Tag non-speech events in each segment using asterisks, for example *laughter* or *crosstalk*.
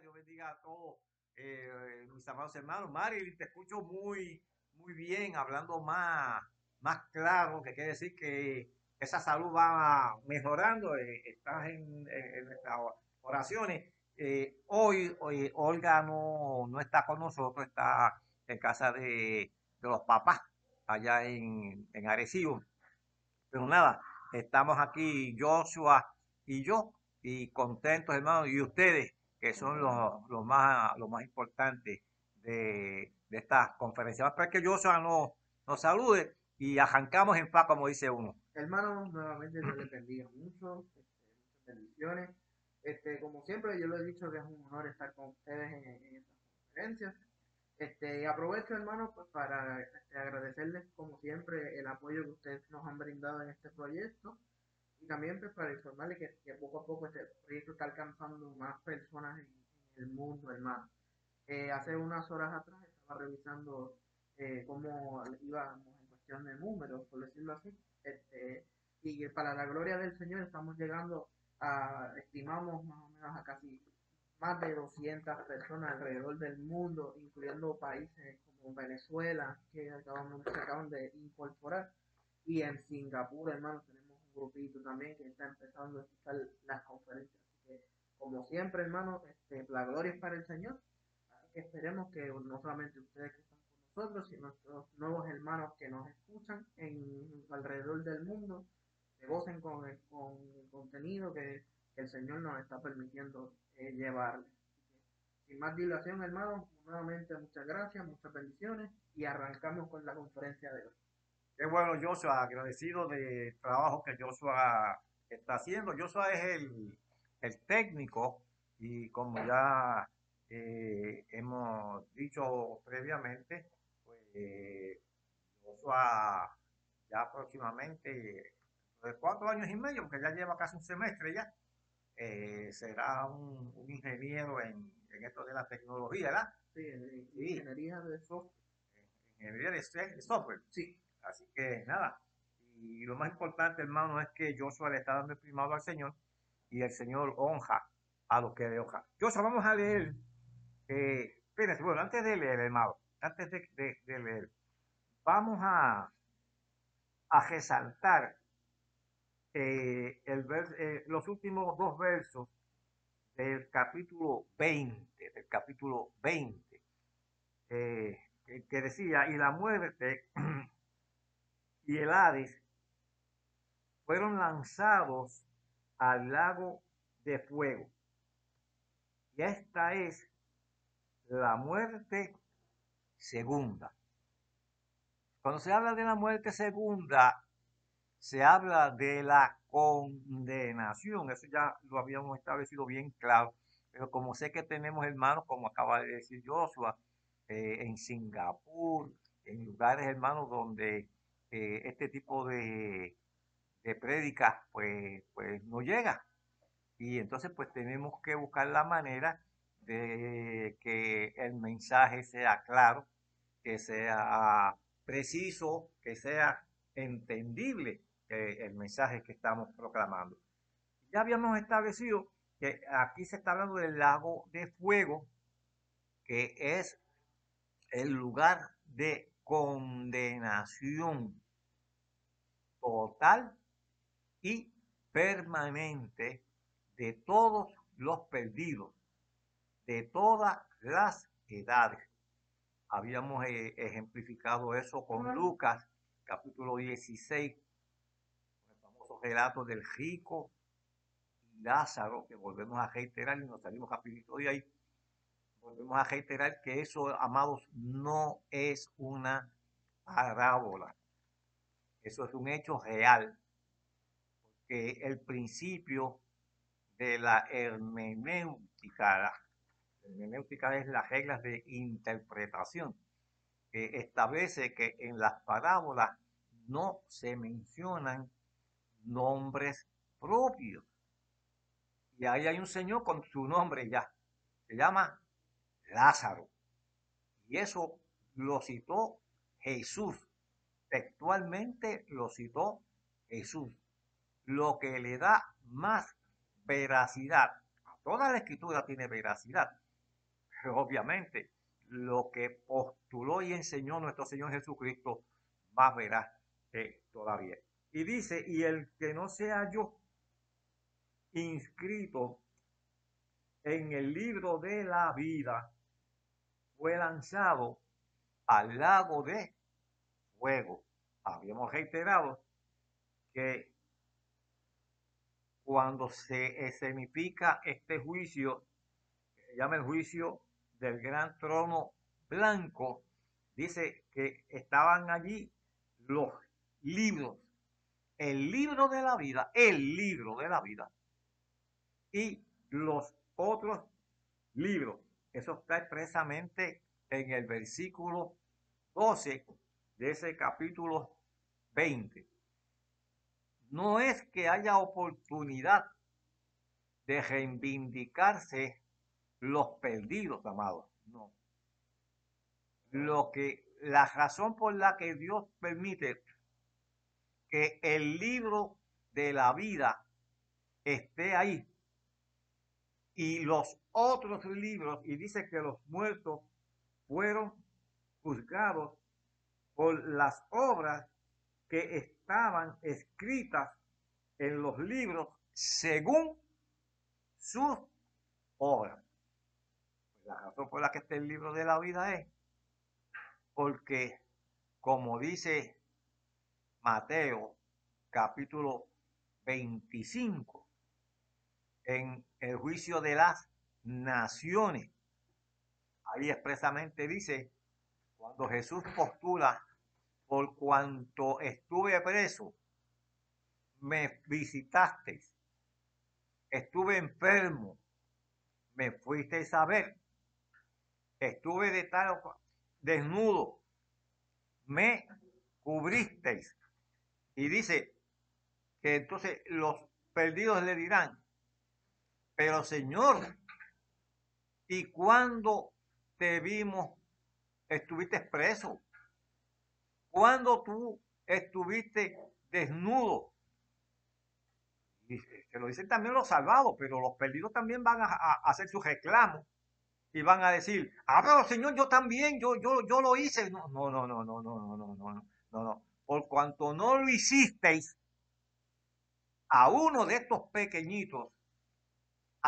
Dios bendiga a todos eh, mis amados hermanos. Mari, te escucho muy, muy bien, hablando más, más claro, que quiere decir que esa salud va mejorando, eh, estás en, en, oraciones. Eh, hoy, hoy Olga no, no está con nosotros, está en casa de, de los papás, allá en, en Arecibo. Pero nada, estamos aquí, Joshua y yo, y contentos, hermanos, y ustedes, que son los, los más, los más importantes de, de esta conferencia. Para que Joshua nos, nos salude y arrancamos en paz, como dice uno. Hermanos, nuevamente Dios les bendiga mucho, este, muchas bendiciones. Este, como siempre, yo lo he dicho que es un honor estar con ustedes en, en estas conferencias. Este, aprovecho, hermanos, pues, para este, agradecerles, como siempre, el apoyo que ustedes nos han brindado en este proyecto y también pues, para informarles que, que, poco a poco este proyecto está alcanzando más personas en, en el mundo, hermano. Eh, hace unas horas atrás estaba revisando eh, cómo íbamos en cuestión de números, por decirlo así, este, y para la gloria del Señor estamos llegando a, estimamos más o menos a casi más de 200 personas alrededor del mundo, incluyendo países como Venezuela, que acabamos, se acaban de incorporar, y en Singapur, hermano, grupito también que está empezando a escuchar las conferencias. Así que, como siempre, hermano, este, la gloria es para el Señor. Así que esperemos que no solamente ustedes que están con nosotros, sino nuestros nuevos hermanos que nos escuchan en alrededor del mundo, se gocen con el, con el contenido que, el Señor nos está permitiendo eh, llevarle. Sin más dilación, hermano, nuevamente muchas gracias, muchas bendiciones y arrancamos con la conferencia de hoy. Qué bueno, Joshua, agradecido del trabajo que Joshua está haciendo. Joshua es el, el técnico y como ya eh, hemos dicho previamente, pues eh, Joshua ya próximamente, de cuatro años y medio, porque ya lleva casi un semestre ya, eh, será un, un ingeniero en, en, esto de la tecnología, ¿verdad? Sí, en, sí. ingeniería de software. Ingeniería de software, sí. Así que nada, y lo más importante, hermano, es que Joshua le está dando el primado al Señor y el Señor honra a los que le honra. Joshua, vamos a leer, eh, espérense, bueno, antes de leer, hermano, antes de, de, de leer, vamos a, a resaltar eh, el vers, eh, los últimos dos versos del capítulo 20, del capítulo 20, eh, que decía, y la muerte y el Hades fueron lanzados al lago de fuego. Y esta es la muerte segunda. Cuando se habla de la muerte segunda, se habla de la condenación. Eso ya lo habíamos establecido bien claro. Pero como sé que tenemos hermanos, como acaba de decir Joshua, eh, en Singapur, en lugares hermanos donde eh, este tipo de, de prédicas pues, pues no llega. Y entonces pues tenemos que buscar la manera de que el mensaje sea claro, que sea preciso, que sea entendible eh, el mensaje que estamos proclamando. Ya habíamos establecido que aquí se está hablando del lago de fuego, que es el lugar de condenación total y permanente de todos los perdidos, de todas las edades. Habíamos eh, ejemplificado eso con Lucas, capítulo 16, el famoso relato del rico y Lázaro, que volvemos a reiterar y nos salimos rapidito de ahí. Volvemos a reiterar que eso, amados, no es una parábola. Eso es un hecho real. Porque el principio de la hermenéutica, la hermenéutica es las reglas de interpretación, que establece que en las parábolas no se mencionan nombres propios. Y ahí hay un señor con su nombre ya, se llama Lázaro. Y eso lo citó Jesús, textualmente lo citó Jesús, lo que le da más veracidad, toda la escritura tiene veracidad. Pero obviamente lo que postuló y enseñó nuestro Señor Jesucristo más veraz que todavía. Y dice, y el que no sea yo inscrito en el libro de la vida fue lanzado al lago de fuego. Habíamos reiterado que cuando se escenifica este juicio, llama el juicio del gran trono blanco, dice que estaban allí los libros, el libro de la vida, el libro de la vida y los otros libros. Eso está expresamente en el versículo 12 de ese capítulo 20. No es que haya oportunidad de reivindicarse los perdidos, amados. No. Lo que, la razón por la que Dios permite que el libro de la vida esté ahí y los otros libros, y dice que los muertos fueron juzgados por las obras que estaban escritas en los libros según sus obras. La razón por la que está el libro de la vida es porque, como dice Mateo capítulo 25, en el juicio de las naciones, ahí expresamente dice, cuando Jesús postula, por cuanto estuve preso, me visitasteis, estuve enfermo, me fuisteis a ver. Estuve de tal desnudo, me cubristeis. Y dice que entonces los perdidos le dirán, pero Señor, ¿y cuando te vimos estuviste preso? cuando tú estuviste desnudo? Se lo dicen también los salvados, pero los perdidos también van a, a hacer su reclamo y van a decir, ah, pero Señor, yo también, yo, yo, yo lo hice. No, no, no, no, no, no, no, no, no, no, no. Por cuanto no lo hicisteis a uno de estos pequeñitos,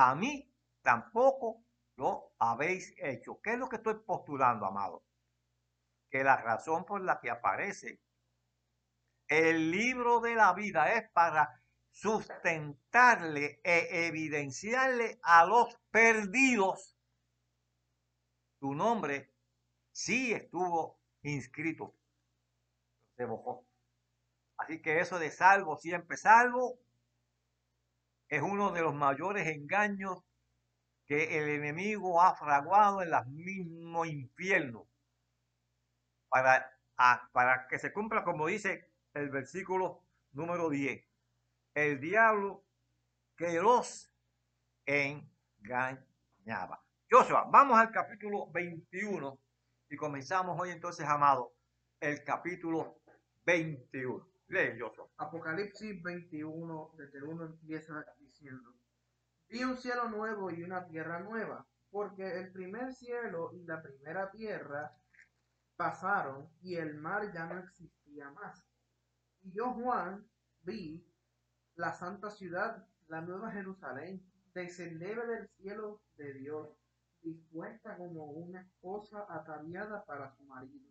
a mí tampoco lo habéis hecho. ¿Qué es lo que estoy postulando, amado? Que la razón por la que aparece el libro de la vida es para sustentarle e evidenciarle a los perdidos tu nombre sí estuvo inscrito. Se. Así que eso de salvo, siempre salvo, es uno de los mayores engaños que el enemigo ha fraguado en los mismos infiernos para, para que se cumpla como dice el versículo número 10. El diablo que los engañaba. Joshua, vamos al capítulo 21 y comenzamos hoy entonces, amado, el capítulo 21. Apocalipsis 21, desde el 1 empieza diciendo, vi un cielo nuevo y una tierra nueva, porque el primer cielo y la primera tierra pasaron y el mar ya no existía más. Y yo, Juan, vi la santa ciudad, la nueva Jerusalén, descender del cielo de Dios dispuesta como una esposa ataviada para su marido.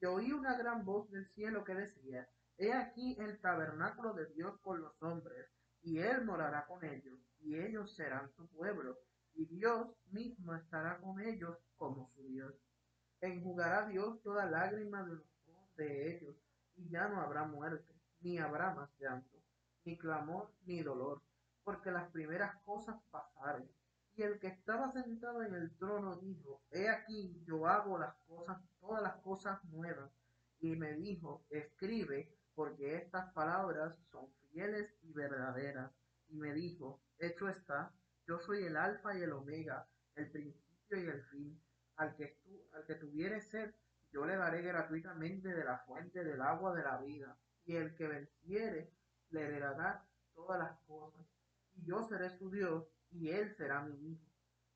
Y oí una gran voz del cielo que decía, He aquí el tabernáculo de Dios con los hombres, y él morará con ellos, y ellos serán su pueblo, y Dios mismo estará con ellos como su Dios. Enjugará Dios toda lágrima de los ojos de ellos, y ya no habrá muerte, ni habrá más llanto, ni clamor, ni dolor, porque las primeras cosas pasaron y el que estaba sentado en el trono dijo, He aquí yo hago las cosas, todas las cosas nuevas. Y me dijo, escribe, porque estas palabras son fieles y verdaderas. Y me dijo, hecho está, yo soy el alfa y el omega, el principio y el fin. Al que, al que tuviere sed, yo le daré gratuitamente de la fuente del agua de la vida. Y el que venciere, le heredará todas las cosas. Y yo seré su Dios y él será mi hijo.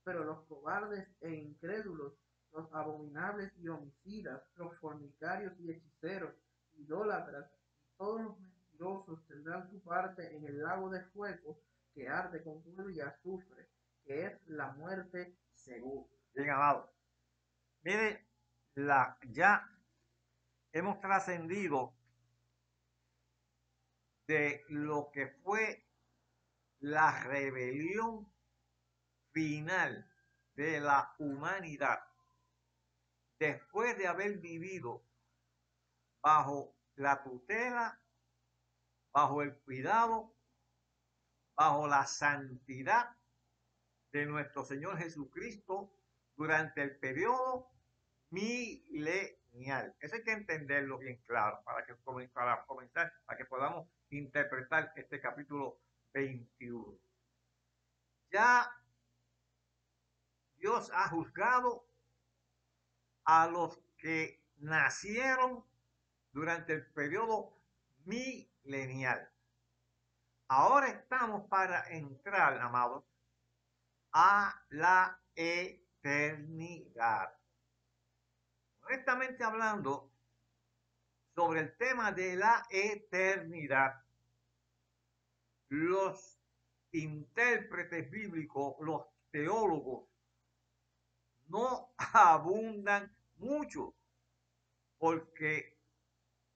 Pero los cobardes e incrédulos, los abominables y homicidas, los fornicarios y hechiceros, idólatras, todos los mentirosos tendrán su parte en el lago de fuego que arde con fuego y azufre, que es la muerte segura. Bien, amado. Mire, la, ya hemos trascendido de lo que fue la rebelión final de la humanidad después de haber vivido bajo la tutela, bajo el cuidado, bajo la santidad de nuestro Señor Jesucristo durante el periodo milenial. Eso hay que entenderlo bien claro para que para comenzar, para que podamos interpretar este capítulo 21. Ya Dios ha juzgado a los que nacieron durante el periodo milenial. Ahora estamos para entrar, amados, a la eternidad. Honestamente hablando, sobre el tema de la eternidad, los intérpretes bíblicos, los teólogos, no *laughs* abundan mucho, porque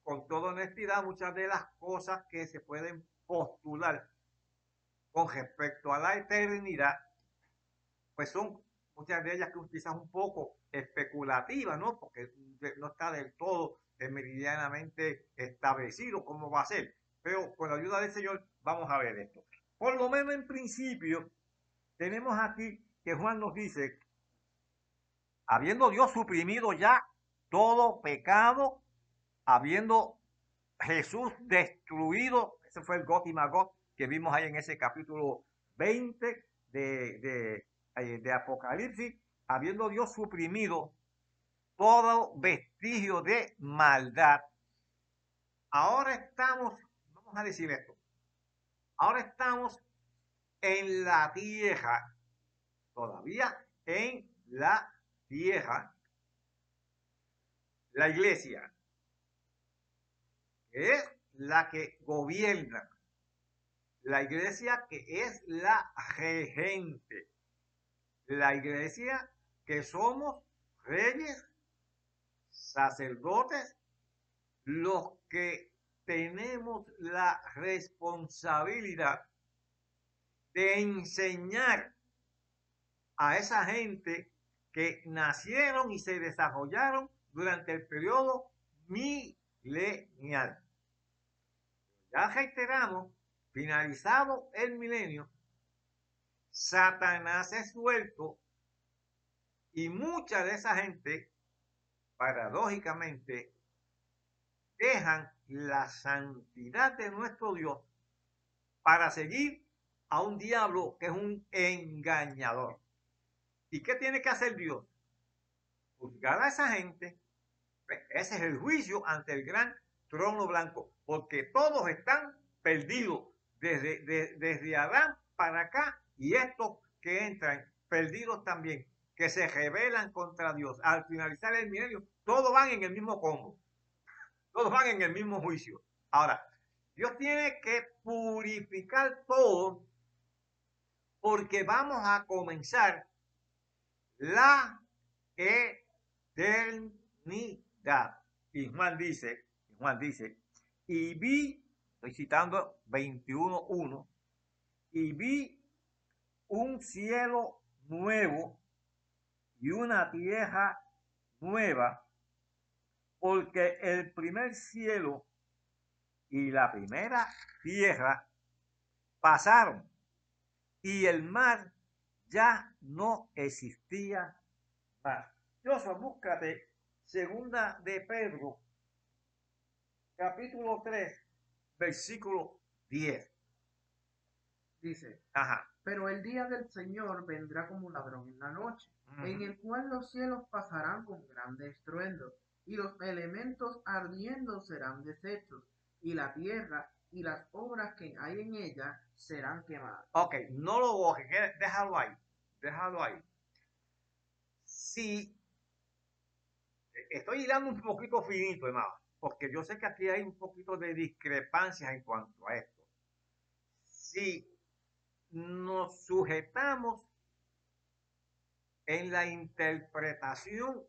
con toda honestidad muchas de las cosas que se pueden postular con respecto a la eternidad, pues son muchas de ellas que quizás un poco especulativas, ¿no? Porque no está del todo meridianamente establecido cómo va a ser. Pero con la ayuda del Señor vamos a ver esto. Por lo menos en principio, tenemos aquí que Juan nos dice, habiendo Dios suprimido ya todo pecado, habiendo Jesús destruido, ese fue el Got y Magot que vimos ahí en ese capítulo 20 de, de, eh, de Apocalipsis, habiendo Dios suprimido todo vestigio de maldad. Ahora estamos, vamos a decir esto, ahora estamos en la tierra, todavía en la tierra, la iglesia, es la que gobierna, la iglesia que es la regente, la iglesia que somos reyes sacerdotes, los que tenemos la responsabilidad de enseñar a esa gente que nacieron y se desarrollaron durante el periodo milenial. Ya reiteramos, finalizado el milenio, Satanás es suelto y mucha de esa gente paradójicamente, dejan la santidad de nuestro Dios para seguir a un diablo que es un engañador. ¿Y qué tiene que hacer Dios? Juzgar a esa gente. Pues, ese es el juicio ante el gran trono blanco, porque todos están perdidos desde, desde Adán para acá y estos que entran perdidos también que se rebelan contra Dios al finalizar el milenio, todos van en el mismo combo. *laughs* Todos van en el mismo juicio. Ahora, Dios tiene que purificar todo porque vamos a comenzar la eternidad. Y dice, Dice, y vi, estoy citando 21.1, y vi un cielo nuevo y una tierra nueva, porque el primer cielo y la primera tierra pasaron y el mar ya no existía más. Dios, búscate segunda de Pedro, capítulo 3, versículo 10. Dice, Ajá. pero el día del Señor vendrá como ladrón en la noche en el cual los cielos pasarán con grande estruendo, y los elementos ardiendo serán deshechos, y la tierra y las obras que hay en ella serán quemadas. Ok, no lo que- déjalo ahí, déjalo ahí. Si estoy hilando un poquito finito, hermano, porque yo sé que aquí hay un poquito de discrepancias en cuanto a esto. Si nos sujetamos en la interpretación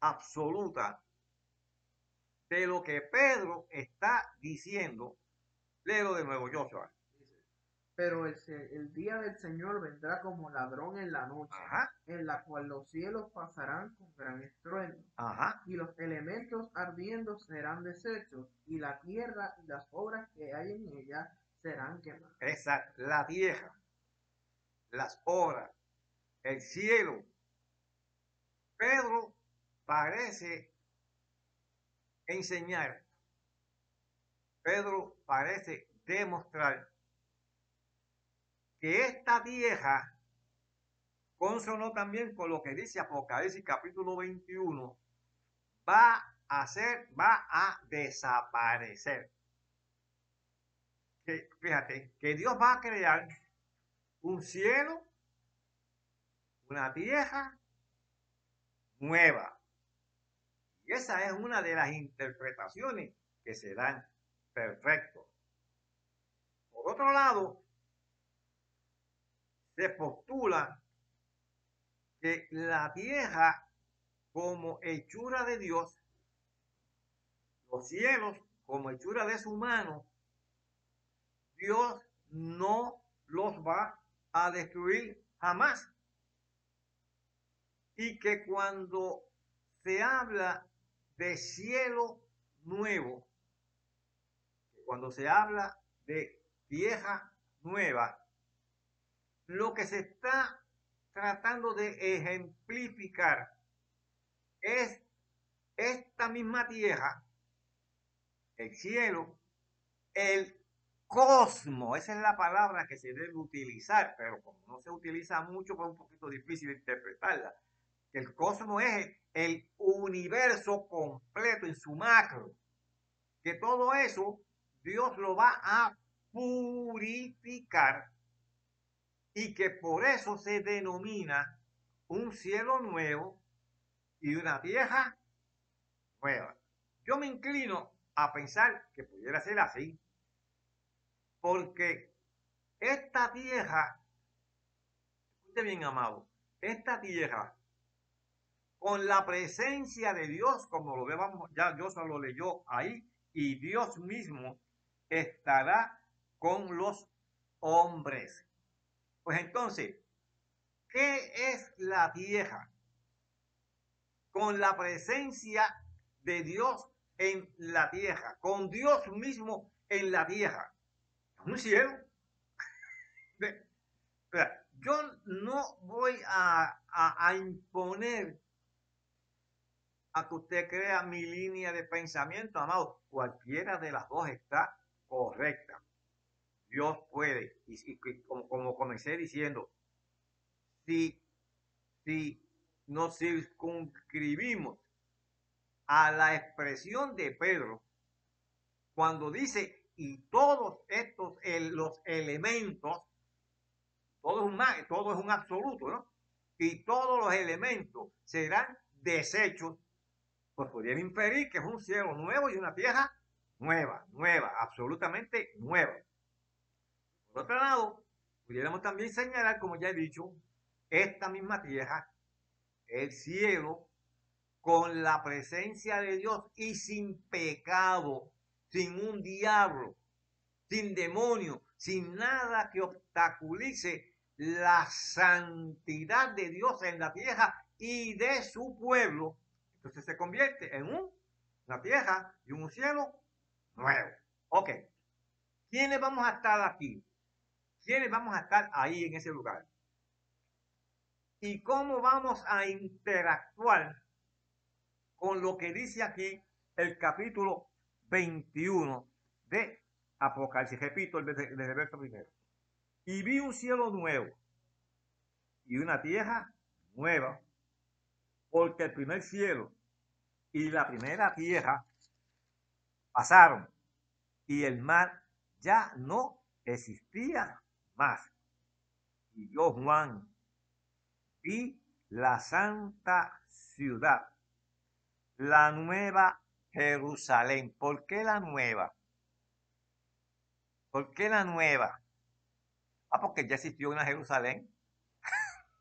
absoluta de lo que Pedro está diciendo, léelo de nuevo, Joshua. Pero el, el día del Señor vendrá como ladrón en la noche, Ajá, en la cual los cielos pasarán con gran estruendo, ajá. y los elementos ardiendo serán deshechos, y la tierra y las obras que hay en ella serán quemadas. esa la tierra, las obras, el cielo. Pedro parece enseñar, Pedro parece demostrar que esta tierra, consono también con lo que dice Apocalipsis capítulo 21, va a ser, va a desaparecer que, fíjate, que Dios va a crear un cielo, una tierra nueva. Y esa es una de las interpretaciones que se dan perfecto. Por otro lado, se postula que la tierra como hechura de Dios, los cielos como hechura de su mano, Dios no los va a destruir jamás. Y que cuando se habla de cielo nuevo, cuando se habla de vieja nueva, lo que se está tratando de ejemplificar es esta misma tierra, el cielo, el cosmos, esa es la palabra que se debe utilizar, pero como no se utiliza mucho, pues es un poquito difícil interpretarla. El cosmos es el universo completo en su macro. Que todo eso Dios lo va a purificar y que por eso se denomina un cielo nuevo y una tierra nueva. Yo me inclino a pensar que pudiera ser así, porque esta tierra, escuche bien amado, esta tierra, con la presencia de Dios, como lo vemos, ya Dios lo leyó ahí, y Dios mismo estará con los hombres. Pues entonces, ¿qué es la tierra? Con la presencia de Dios en la tierra, con Dios mismo en la tierra. Un cielo. *laughs* Yo no voy a- a imponer a que usted crea mi línea de pensamiento, amado. Cualquiera de las dos está correcta. Dios puede. Y, como, comencé diciendo, si, si nos circunscribimos a la expresión de Pedro, cuando dice, y todos estos, los elementos, todo es, un, todo es un absoluto. Y todos los elementos serán deshechos, pues podrían inferir que es un cielo nuevo y una tierra nueva, nueva, absolutamente nueva. Por otro lado, pudiéramos también señalar, como ya he dicho, esta misma tierra, el cielo, con la presencia de Dios y sin pecado, sin un diablo, sin demonio, sin nada que obstaculice la santidad de Dios en la tierra y de su pueblo. Entonces se convierte en un, una tierra y un cielo nuevo. Ok. ¿Quiénes vamos a estar aquí? ¿Quiénes vamos a estar ahí en ese lugar? ¿Y cómo vamos a interactuar con lo que dice aquí el capítulo 21 de Apocalipsis? Repito, desde el verso primero. Y vi un cielo nuevo y una tierra nueva, porque el primer cielo y la primera tierra pasaron y el mar ya no existía más. Y yo, Juan, vi la santa ciudad, la nueva Jerusalén. ¿Por qué la nueva? ¿Por qué la nueva? Ah, porque ya existió una Jerusalén.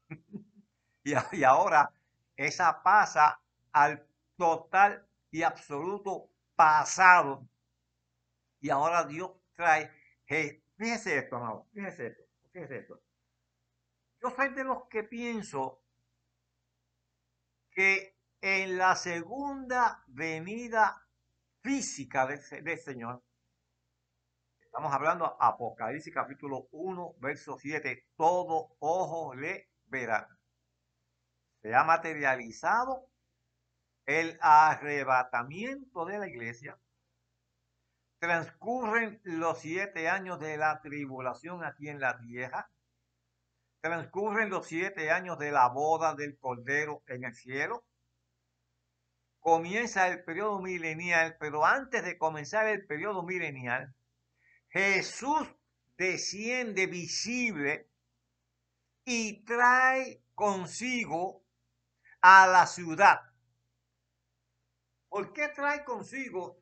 *laughs* y, y ahora esa pasa al total y absoluto pasado. Y ahora Dios trae, fíjese esto, amado, fíjese esto, fíjese esto. Yo soy de los que pienso que en la segunda venida física del, del Señor, estamos hablando Apocalipsis capítulo 1, verso 7, todo ojo le verá. Se ha materializado el arrebatamiento de la iglesia. Transcurren los siete años de la tribulación aquí en la tierra. Transcurren los siete años de la boda del Cordero en el cielo. Comienza el periodo milenial, pero antes de comenzar el periodo milenial, Jesús desciende visible y trae consigo a la ciudad ¿Por qué trae consigo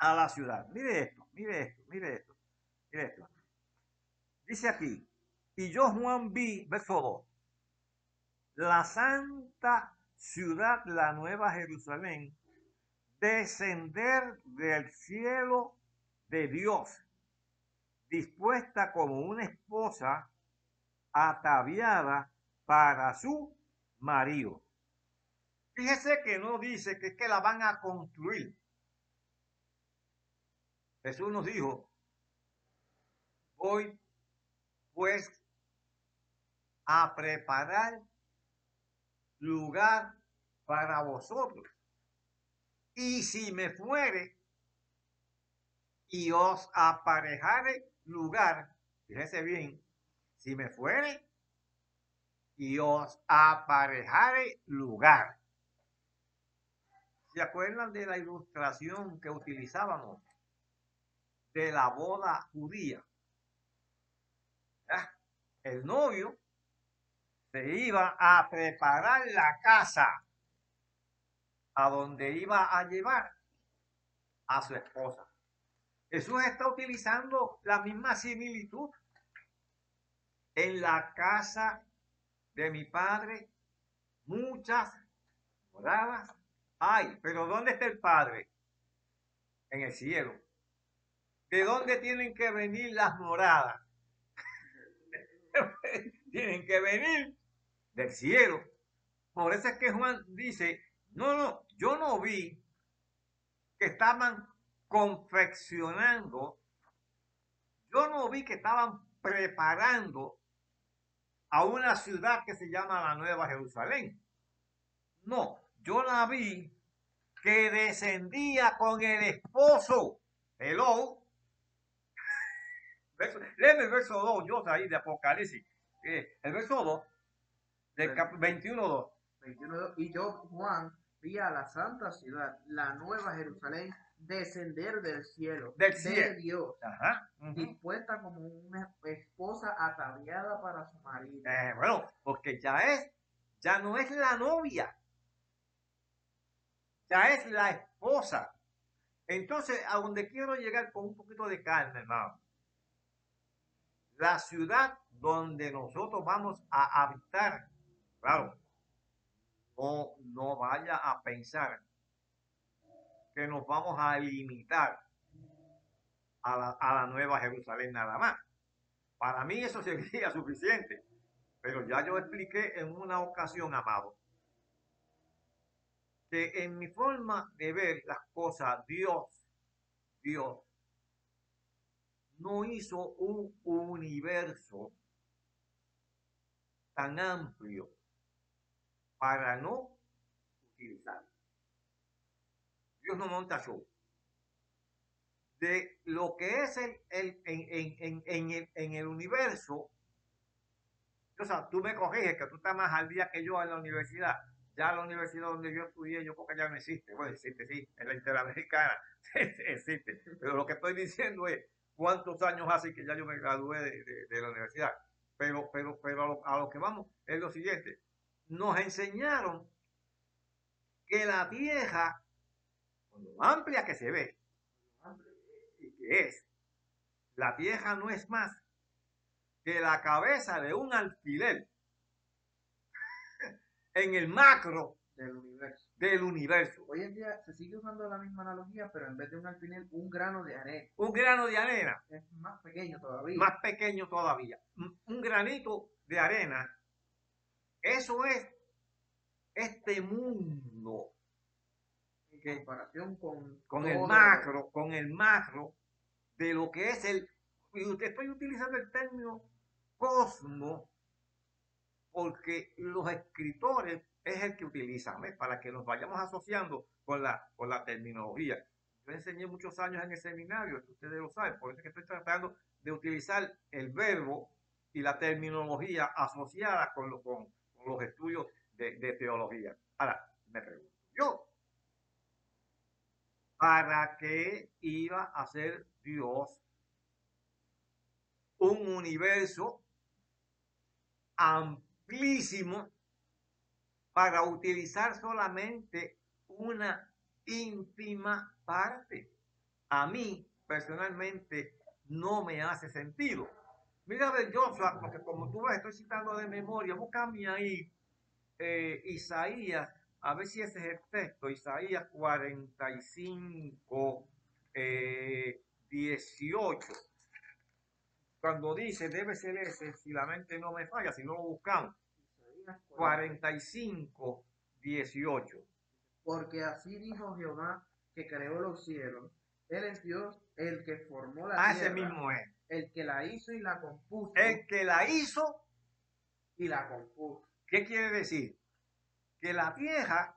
a la ciudad? Mire esto, mire esto, mire esto, mire esto. Dice aquí, y yo Juan vi, verso 2, la santa ciudad, la nueva Jerusalén, descender del cielo de Dios, dispuesta como una esposa ataviada para su marido. Fíjese que no dice que es que la van a construir. Jesús nos dijo, voy pues a preparar lugar para vosotros. Y si me fuere y os aparejare lugar, fíjese bien, si me fuere y os aparejare lugar. ¿Se acuerdan de la ilustración que utilizábamos de la boda judía? El novio se iba a preparar la casa a donde iba a llevar a su esposa. Jesús está utilizando la misma similitud. En la casa de mi padre, muchas moradas Ay, pero ¿dónde está el Padre? En el cielo. ¿De dónde tienen que venir las moradas? *laughs* tienen que venir del cielo. Por eso es que Juan dice, no, no, yo no vi que estaban confeccionando, yo no vi que estaban preparando a una ciudad que se llama la Nueva Jerusalén. No, yo la vi que descendía con el esposo. Hello. Léeme el verso 2, yo ahí de Apocalipsis. Eh, el verso 2, del 21.2. 21, y yo, Juan, vi a la santa ciudad, la nueva Jerusalén, descender del cielo, del cielo. de Dios, dispuesta como una esposa ataviada para su marido. Eh, bueno, porque ya es, ya no es la novia, ya es la esposa. Entonces, a donde quiero llegar con un poquito de calma, hermano. La ciudad donde nosotros vamos a habitar, claro, no, no vaya a pensar que nos vamos a limitar a la, a la Nueva Jerusalén nada más. Para mí eso *laughs* sería suficiente. Pero ya yo expliqué en una ocasión, amado, que en mi forma de ver las cosas, Dios, Dios, no hizo un universo tan amplio para no utilizar. Dios no monta show. De lo que es el, el en, en, el, en el universo, o sea, tú me corriges que tú estás más al día que yo en la universidad ya la universidad donde yo estudié, yo creo que ya no existe. Bueno, existe, sí, en la Interamericana *laughs* existe. Pero lo que estoy diciendo es, cuántos años hace que ya yo me gradué de, la universidad. Pero, pero, pero a lo, que vamos es lo siguiente. Nos enseñaron que la vieja, lo amplia que se ve, y que es, la vieja no es más que la cabeza de un alfiler *laughs* en el macro del universo. Del universo. Hoy en día se sigue usando la misma analogía, pero en vez de un alfiler, un grano de arena. Un grano de arena. Es más pequeño todavía. Más pequeño todavía. Un granito de arena. Eso es este mundo. En comparación con, con el macro, con el macro de lo que es el, y estoy utilizando el término cosmo porque los escritores es el que utilizan, para que nos vayamos asociando con la, con la terminología. Yo enseñé muchos años en el seminario, ustedes lo saben, por eso es que estoy tratando de utilizar el verbo y la terminología asociada con, lo, con, los estudios de, de teología. Ahora, me pregunto yo, ¿para qué iba a ser Dios un universo amplísimo para utilizar solamente una ínfima parte. A mí, personalmente, no me hace sentido. Mira, Joshua, porque como tú ves, estoy citando de memoria, búscame ahí eh, Isaías, a ver si ese es el texto, Isaías 45, 18 cuando dice debe ser ese, si la mente no me falla, si no lo buscamos. 45, 18. Porque así dijo Jehová que creó los cielos. Él es Dios, el que formó la ah, tierra. mismo es. El que la hizo y la compuso. El que la hizo y la compuso. ¿Qué quiere decir? Que la vieja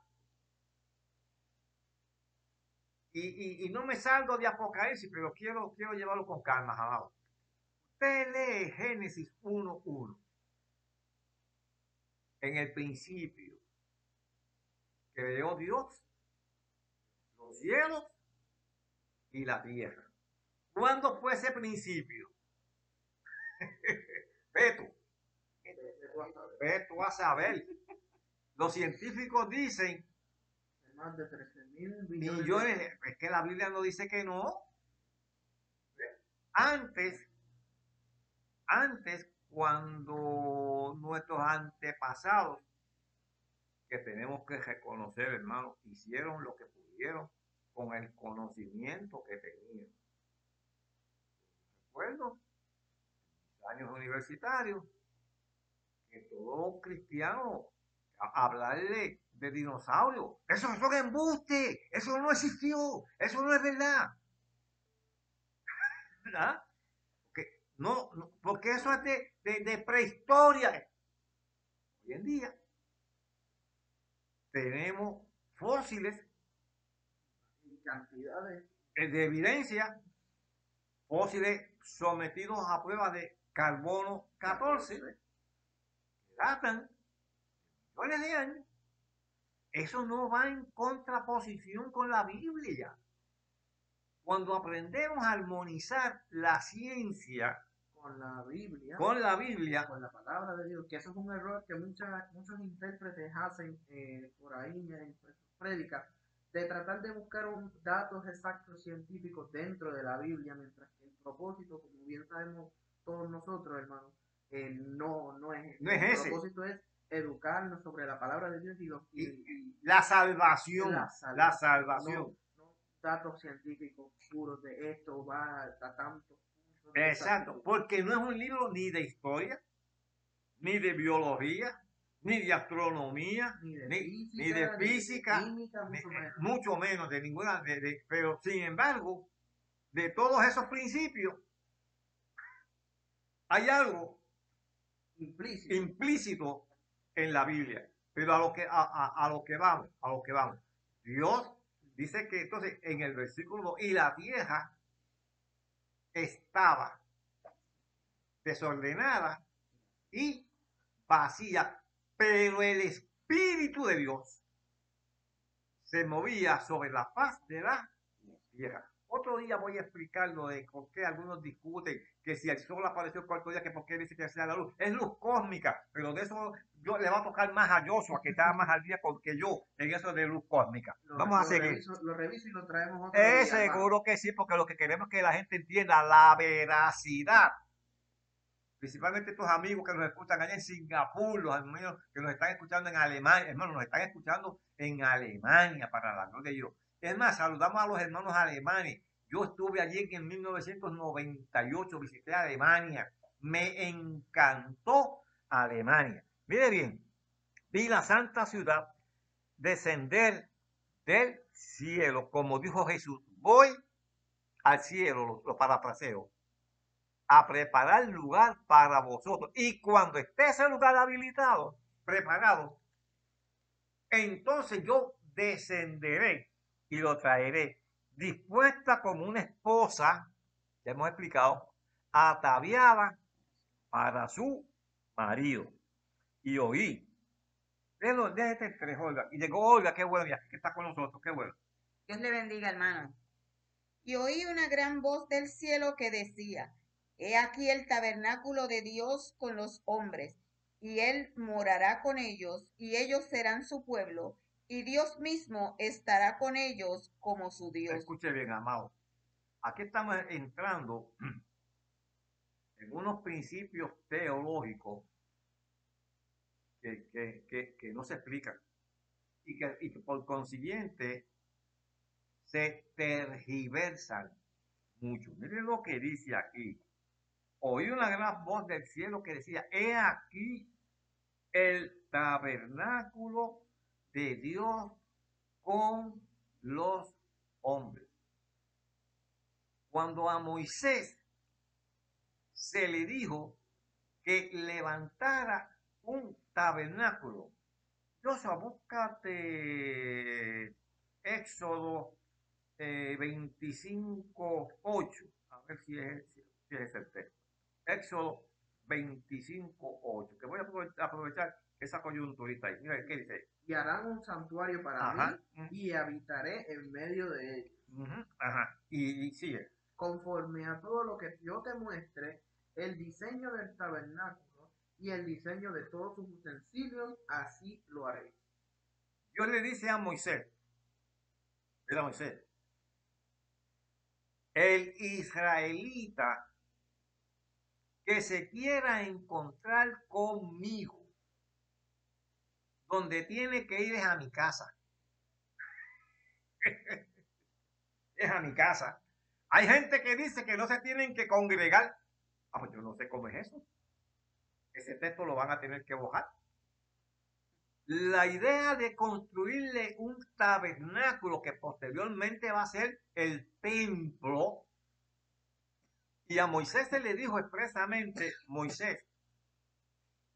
y, y, no me salgo de Apocalipsis, pero quiero, quiero llevarlo con calma, amado. Usted lee Génesis 1.1. En el principio creó Dios los cielos y la tierra. ¿Cuándo fue ese principio? *laughs* Beto. Beto a saber. Los científicos dicen más de 13 mil millones. Es que la Biblia no dice que no. Antes antes, cuando nuestros antepasados, que tenemos que reconocer, hermano, hicieron lo que pudieron con el conocimiento que tenían. Recuerdo, años universitarios, que todo cristiano hablarle de dinosaurio, eso es un embuste, eso no existió, eso no es verdad. ¿Verdad? *laughs* No, porque eso es de, prehistoria. Hoy en día tenemos fósiles y cantidades de evidencia, fósiles sometidos a pruebas de carbono 14, que datan millones de años. Eso no va en contraposición con la Biblia cuando aprendemos a armonizar la ciencia con la Biblia, con la Biblia, con la palabra de Dios, que eso es un error que muchos intérpretes hacen eh, por ahí en prédicas, de tratar de buscar un, datos exactos científicos dentro de la Biblia, mientras que el propósito, como bien sabemos todos nosotros, hermanos, eh, no, no es, no es el ese. propósito es educarnos sobre la palabra de Dios y, la salvación, la salvación datos científicos puros de esto va a tanto. Exacto, porque no es un libro ni de historia, ni de biología, ni de astronomía, ni de física, mucho, menos. de ninguna, de, pero sin embargo, de todos esos principios, hay algo implícito, implícito en la Biblia. Pero a lo que a, a lo que vamos, a lo que vamos. Dios Dice que entonces en el versículo y la vieja estaba desordenada y vacía, pero el Espíritu de Dios se movía sobre la faz de la vieja. Otro día voy a explicar lo de por qué algunos discuten que si el sol apareció el cuarto día, que por qué dice que sea la luz. Es luz cósmica, pero de eso yo le va a tocar más a Joshua, que está más al día que yo en eso de luz cósmica. Lo- Vamos a seguir. reviso- lo reviso y lo traemos otro Es día, seguro que sí, porque lo que queremos es que la gente entienda la veracidad. Principalmente estos amigos que nos escuchan allá en Singapur, los amigos que nos están escuchando en Alemania, hermanos, nos están escuchando en Alemania para la gloria de Dios. Es más, saludamos a los hermanos alemanes. Yo estuve allí en 1998, visité Alemania. Me encantó Alemania. Mire bien, vi la santa ciudad descender del cielo, como dijo Jesús, voy al cielo, lo, lo parafraseo, a preparar lugar para vosotros. Y cuando esté ese lugar habilitado, preparado, entonces yo descenderé y lo traeré, dispuesta como una esposa, ya hemos explicado, ataviada para su marido. Y oí. Déjalo, déjate el tres, Olga. Y llegó Olga, qué bueno, ya que está con nosotros, qué bueno. Dios le bendiga, hermano. Y oí una gran voz del cielo que decía, He aquí el tabernáculo de Dios con los hombres, y él morará con ellos, y ellos serán su pueblo, y Dios mismo estará con ellos como su Dios. Escuche bien, amado. Aquí estamos entrando en unos principios teológicos que, que- que- no se explican y que, y por consiguiente se tergiversan mucho. Miren lo que dice aquí. Oí una gran voz del cielo que decía, he aquí el tabernáculo de Dios con los hombres. Cuando a Moisés se le dijo que levantara un tabernáculo, Joshua, búscate Éxodo eh, 25, 8. A ver si es, el texto. Éxodo 25, 8. Que voy a aprove- aprovechar esa coyunturita ahí. Mira, ¿qué dice? Y harán un santuario para Ajá. mí y habitaré en medio de ellos. Ajá. Y, y sigue. Conforme a todo lo que yo te muestre, el diseño del tabernáculo y el diseño de todos sus utensilios, así lo haré. Dios le dice a Moisés, Moisés, el israelita que se quiera encontrar conmigo, donde tiene que ir es a mi casa. *laughs* es a mi casa. Hay gente que dice que no se tienen que congregar. Ah, pues yo no sé cómo es eso. Ese texto lo van a tener que bojar la idea de construirle un tabernáculo que posteriormente va a ser el templo. Y a Moisés se le dijo expresamente, Moisés,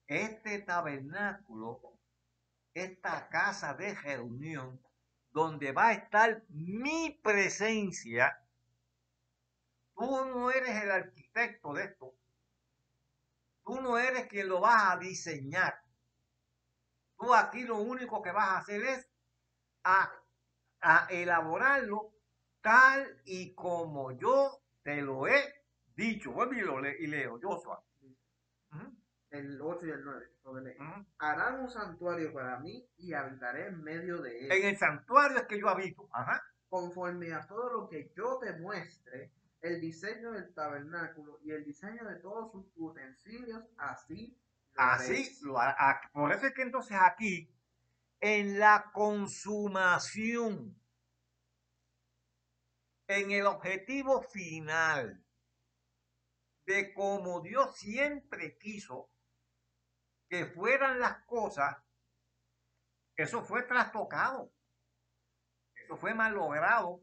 este tabernáculo, esta casa de reunión, donde va a estar mi presencia, tú no eres el arquitecto de esto, tú no eres quien lo vas a diseñar. Tú aquí lo único que vas a hacer es a, elaborarlo tal y como yo te lo he dicho. Y, y leo. El 8 y el 9. sobre ley. ujú. Harán un santuario para mí y habitaré en medio de En él. el santuario es que yo habito. Ajá. Conforme a todo lo que yo te muestre, el diseño del tabernáculo y el diseño de todos sus utensilios, así lo. Así, lo ha- a- por eso es que entonces aquí, en la consumación, en el objetivo final de como Dios siempre quiso que fueran las cosas, eso fue trastocado, eso fue malogrado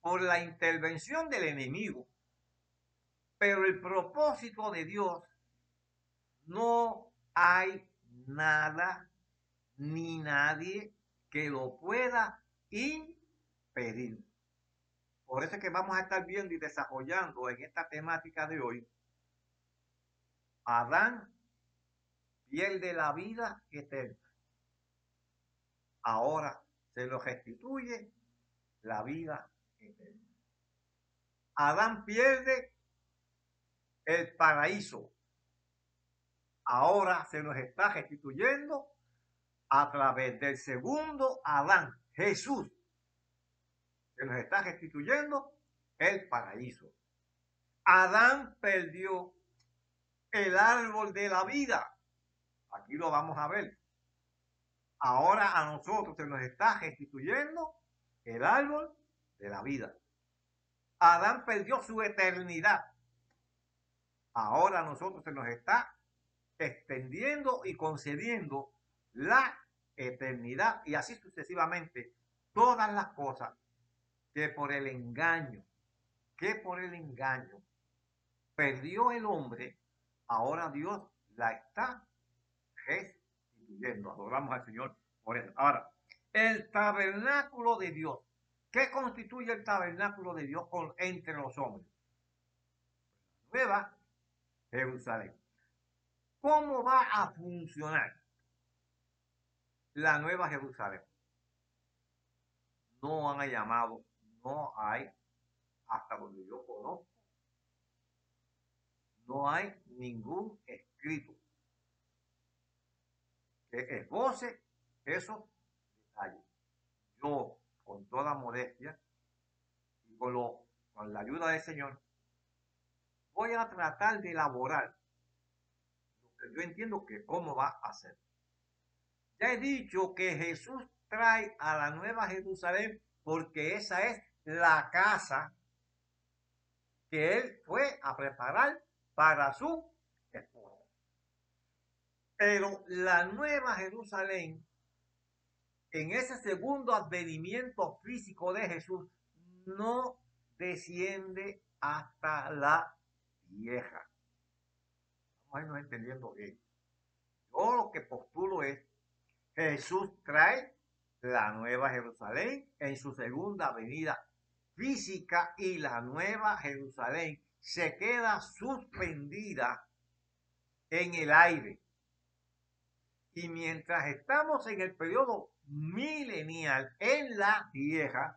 por la intervención del enemigo. Pero el propósito de Dios no hay nada ni nadie que lo pueda impedir. Por eso es que vamos a estar viendo y desarrollando en esta temática de hoy. Adán pierde la vida eterna. Ahora se lo restituye la vida eterna. Adán pierde el paraíso. Ahora se nos está restituyendo a través del segundo Adán, Jesús. Se nos está restituyendo el paraíso. Adán perdió el árbol de la vida. Aquí lo vamos a ver. Ahora a nosotros se nos está restituyendo el árbol de la vida. Adán perdió su eternidad. Ahora a nosotros se nos está extendiendo y concediendo la eternidad y así sucesivamente todas las cosas que por el engaño, que por el engaño perdió el hombre, ahora Dios la está restituyendo. Adoramos al Señor por eso. Ahora, el tabernáculo de Dios. ¿Qué constituye el tabernáculo de Dios con, entre los hombres? Nueva Jerusalén. ¿Cómo va a funcionar la Nueva Jerusalén? No han llamado, no hay, hasta donde yo conozco, no hay ningún escrito que esboce esos detalles. Yo, con toda modestia y con, lo, con la ayuda del Señor, voy a tratar de elaborar lo que yo entiendo que cómo va a hacer. Ya he dicho que Jesús trae a la nueva Jerusalén porque esa es la casa que él fue a preparar para su. Pero la nueva Jerusalén, en ese segundo advenimiento físico de Jesús, no desciende hasta la vieja. Vamos a entendiendo bien. Yo lo que postulo es, Jesús trae la nueva Jerusalén en su segunda venida física y la nueva Jerusalén se queda suspendida en el aire. Y mientras estamos en el periodo milenial en la vieja,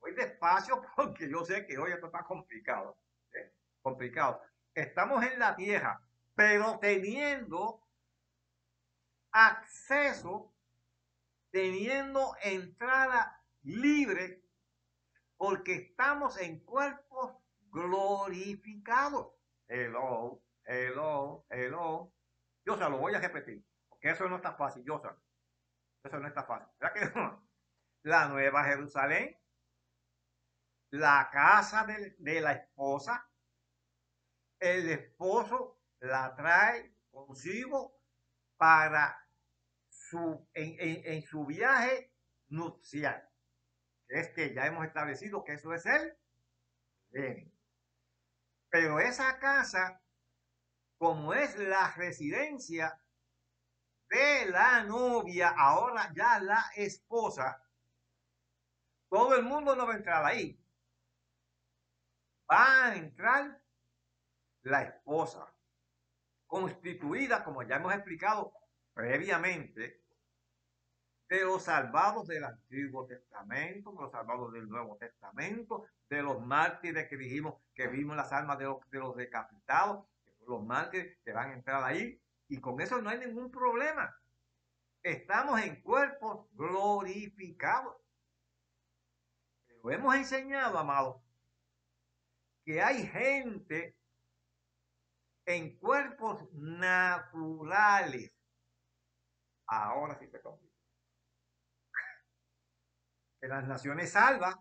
voy despacio *laughs* porque yo sé que hoy esto está complicado. ¿eh? Complicado. Estamos en la vieja, pero teniendo acceso, teniendo entrada libre, porque estamos en cuerpos glorificado. Hello, hello, hello. Yo se lo voy a repetir, porque eso no está fácil, yo sé. Eso no está fácil. *laughs* La nueva Jerusalén, la casa de, la esposa, el esposo la trae consigo para su, en su viaje nupcial. Es que ya hemos establecido que eso es el bien. Pero esa casa, como es la residencia de la novia, ahora ya la esposa, todo el mundo no va a entrar ahí. Va a entrar la esposa, constituida, como ya hemos explicado previamente, de los salvados del Antiguo Testamento, de los salvados del Nuevo Testamento, de los mártires que dijimos que vimos las almas de los, de los decapitados, los mártires que van a entrar ahí, y con eso no hay ningún problema. Estamos en cuerpos glorificados. Pero hemos enseñado, amados, que hay gente en cuerpos naturales. Ahora sí se complica que las naciones salvas,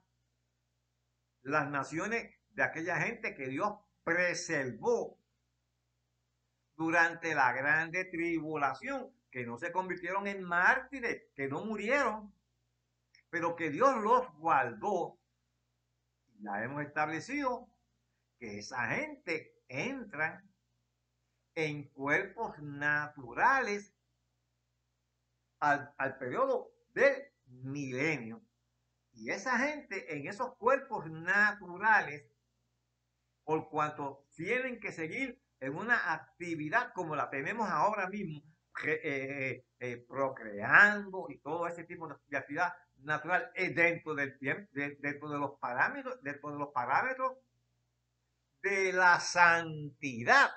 las naciones de aquella gente que Dios preservó durante la grande tribulación, que no se convirtieron en mártires, que no murieron, pero que Dios los guardó. Ya hemos establecido que esa gente entra en cuerpos naturales al, al periodo del milenio. Y esa gente en esos cuerpos naturales, por cuanto tienen que seguir en una actividad como la tenemos ahora mismo, eh, eh, procreando y todo ese tipo de actividad natural es dentro del tiempo, dentro de los parámetros, dentro de los parámetros de la santidad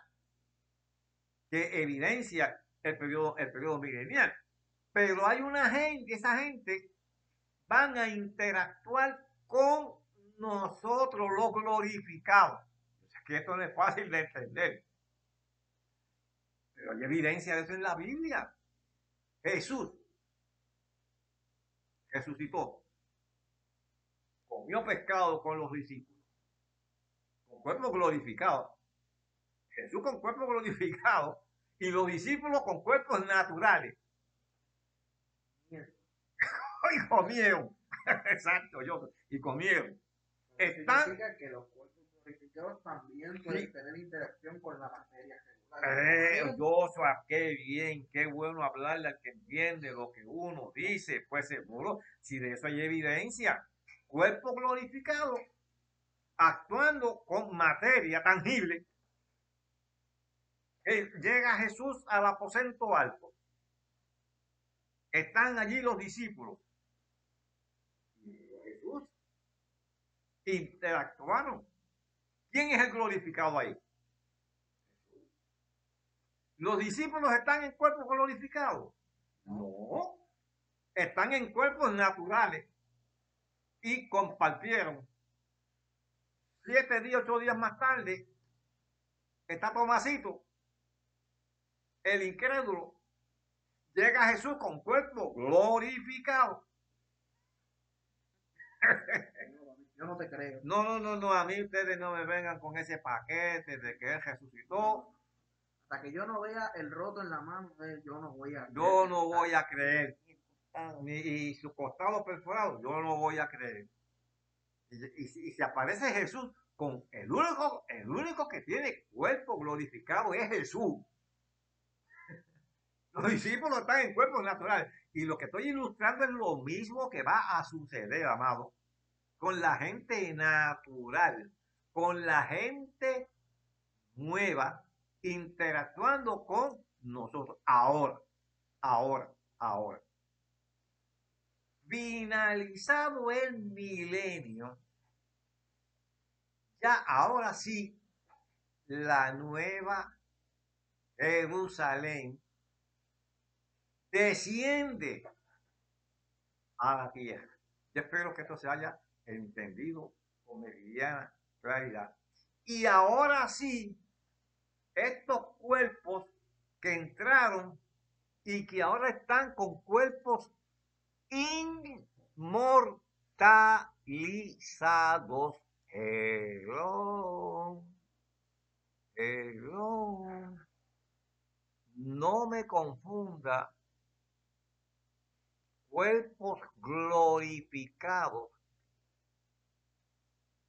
que evidencia el periodo, el periodo milenial. Pero hay una gente, esa gente van a interactuar con nosotros los glorificados. Es que esto no es fácil de entender. Pero hay evidencia de eso en la Biblia. Jesús resucitó, comió pescado con los discípulos, con cuerpo glorificado. Jesús con cuerpo glorificado y los discípulos con cuerpos naturales. *laughs* y comieron. *laughs* Exacto, yo. Y comieron. Están... que los cuerpos glorificados también pueden tener interacción con la materia eh, Joshua, qué bien, qué bueno hablarle al que entiende lo que uno dice. Pues seguro, si de eso hay evidencia, cuerpo glorificado, actuando con materia tangible. llega Jesús al aposento alto. Están allí los discípulos. Jesús interactuaron. ¿Quién es el glorificado ahí? ¿Los discípulos están en cuerpos glorificados? No. Están en cuerpos naturales. Y compartieron. Siete días, ocho días más tarde, está Tomasito, el incrédulo, llega a Jesús con cuerpo glorificado. *laughs* Yo no te creo. No, no, no, no, a mí ustedes no me vengan con ese paquete de que Él resucitó hasta que yo no vea el roto en la mano yo no voy a creer. Yo no voy a creer. Ni, y su costado perforado, yo no voy a creer. Y, si aparece Jesús con el único, el único que tiene cuerpo glorificado es Jesús. *laughs* Los discípulos están en cuerpos naturales. Y lo que estoy ilustrando es lo mismo que va a suceder, amado, con la gente natural, con la gente nueva interactuando con nosotros. Ahora, ahora, ahora. Finalizado el milenio, ya ahora sí, la nueva Jerusalén desciende a la tierra. Yo espero que esto se haya entendido con meridiana claridad. Y ahora sí, estos cuerpos que entraron y que ahora están con cuerpos inmortalizados. Hello. No me confunda cuerpos glorificados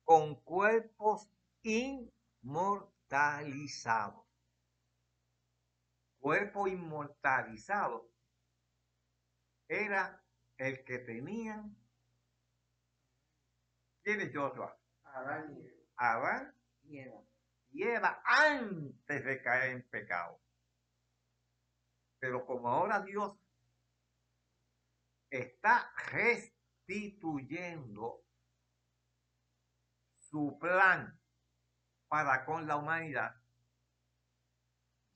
con cuerpos inmortalizados inmortalizado. Cuerpo inmortalizado era el que tenían. ¿Quién es Joshua? Adán y Eva. y Eva. antes de caer en pecado. Pero como ahora Dios está restituyendo su plan para con la humanidad.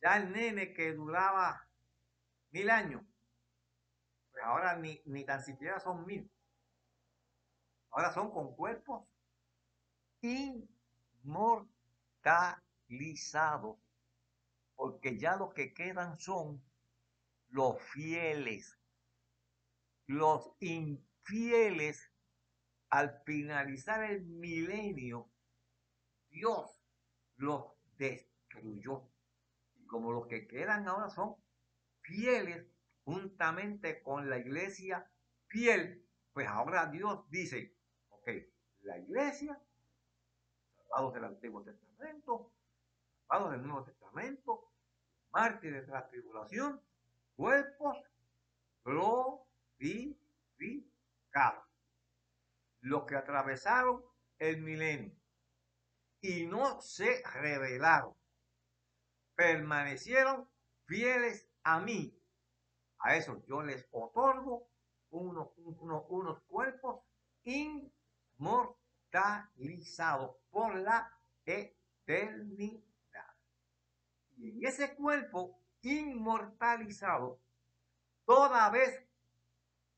Ya el nene que duraba mil años, pues ahora ni, ni tan siquiera son mil. Ahora son con cuerpos inmortalizados, porque ya lo que quedan son los fieles. Los infieles, al finalizar el milenio, Dios los destruyó. Y como los que quedan ahora son fieles juntamente con la iglesia fiel, pues ahora Dios dice, ok, la iglesia, salvados del Antiguo Testamento, salvados del Nuevo Testamento, mártires de la tribulación, cuerpos glorificados. Los que atravesaron el milenio y no se rebelaron. Permanecieron fieles a mí A eso yo les otorgo unos, unos, unos cuerpos inmortalizados por la eternidad. Y en ese cuerpo inmortalizado, toda vez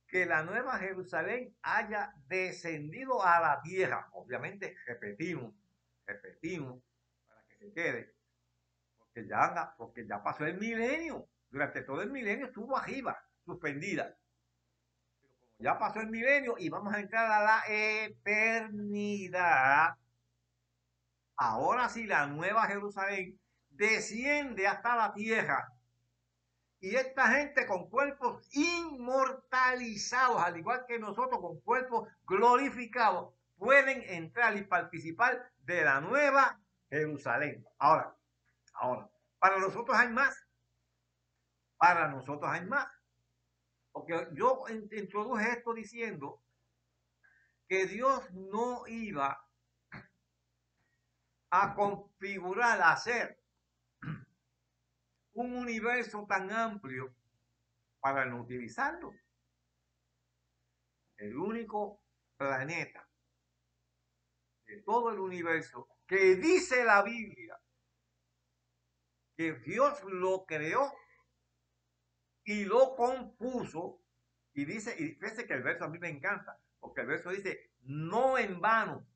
que la nueva Jerusalén haya descendido a la tierra, obviamente repetimos, repetimos, para que se quede, porque ya anda, porque ya pasó el milenio, durante todo el milenio estuvo arriba, suspendida. Pero como ya pasó el milenio y vamos a entrar a la eternidad, ahora sí la nueva Jerusalén desciende hasta la tierra. Y esta gente con cuerpos inmortalizados, al igual que nosotros con cuerpos glorificados, pueden entrar y participar de la nueva Jerusalén. Ahora, ahora, para nosotros hay más. Para nosotros hay más. Porque yo introduje esto diciendo que Dios no iba a configurar, a hacer un universo tan amplio para no utilizarlo. El único planeta todo el universo que dice la Biblia que Dios lo creó y lo compuso. Y dice, y fíjese que el verso a mí me encanta, porque el verso dice, no en vano.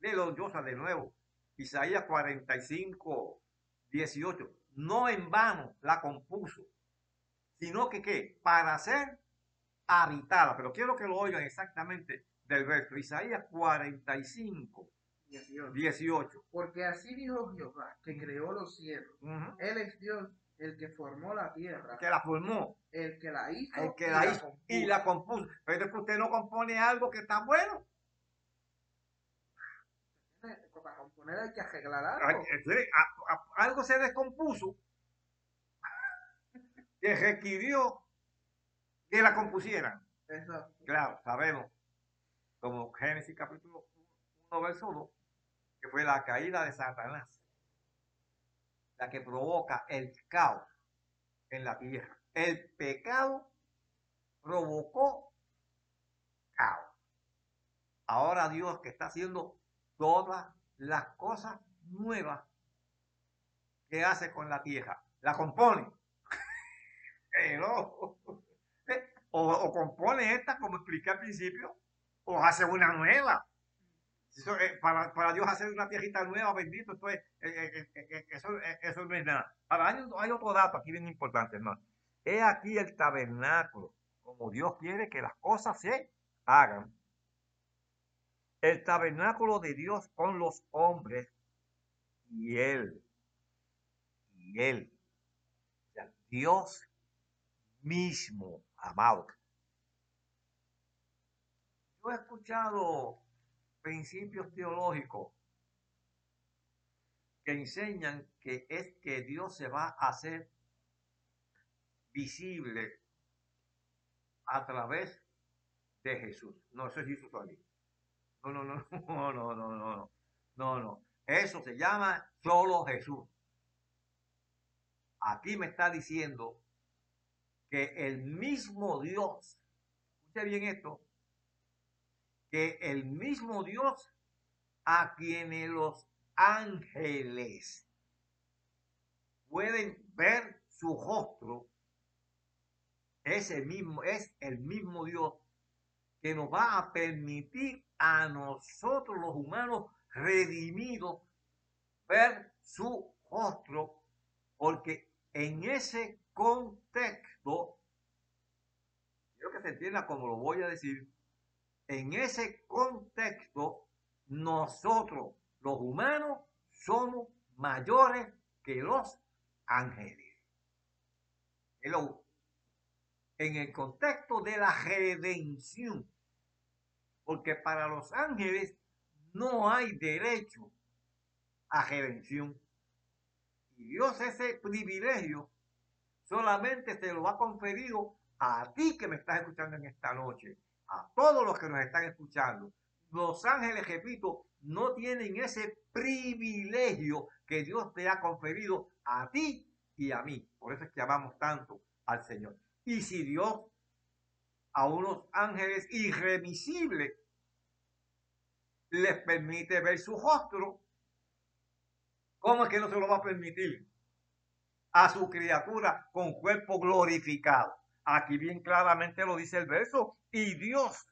los dioses de nuevo. Isaías 45, 18 no en vano la compuso, sino que ¿qué? Para ser habitada. Pero quiero que lo oigan exactamente del verso. Isaías 45, 18. Porque así dijo Jehová, que creó los cielos. Él es Dios, el que formó la tierra. Que la formó. El que la hizo. El que la hizo y la compuso. Pero es que usted no compone algo que está bueno. hay que arreglar algo. algo se descompuso que requirió que la compusieran. Claro, sabemos, como Génesis capítulo 1, verso 1, que fue la caída de Satanás, la que provoca el caos en la tierra. El pecado provocó caos. Ahora Dios que está haciendo todas las cosas nuevas que hace con la tierra. La compone. *laughs* *laughs* o, compone esta, como expliqué al principio, o hace una nueva. Eh, para, Dios hacer una tierrita nueva, bendito, entonces, eh, eh, eso, no es nada. Ahora, hay, hay, otro dato aquí bien importante, hermano. He aquí el tabernáculo, como Dios quiere que las cosas se hagan el tabernáculo de Dios con los hombres y Él, y Él, Dios mismo, amado. Yo he escuchado principios teológicos que enseñan que es que Dios se va a hacer visible a través de Jesús. No, eso es Jesús todavía. No, no, no, *laughs* no, no, no, no, no, no. Eso se llama solo Jesús. Aquí me está diciendo que el mismo Dios, escuche bien esto, que el mismo Dios a quienes los ángeles pueden ver su rostro, ese mismo, es el mismo Dios que nos va a permitir a nosotros los humanos redimidos ver su rostro, porque en ese contexto, quiero que se entienda como lo voy a decir, en ese contexto, nosotros los humanos somos mayores que los ángeles. En el contexto de la redención, porque para los ángeles no hay derecho a redención. Y Dios ese privilegio solamente se lo ha conferido a ti que me estás escuchando en esta noche, a todos los que nos están escuchando. Los ángeles, repito, no tienen ese privilegio que Dios te ha conferido a ti y a mí. Por eso es que amamos tanto al Señor. Y si Dios a unos ángeles irremisibles les permite ver su rostro, ¿cómo es que no se lo va a permitir a su criatura con cuerpo glorificado? Aquí bien claramente lo dice el verso. Y Dios,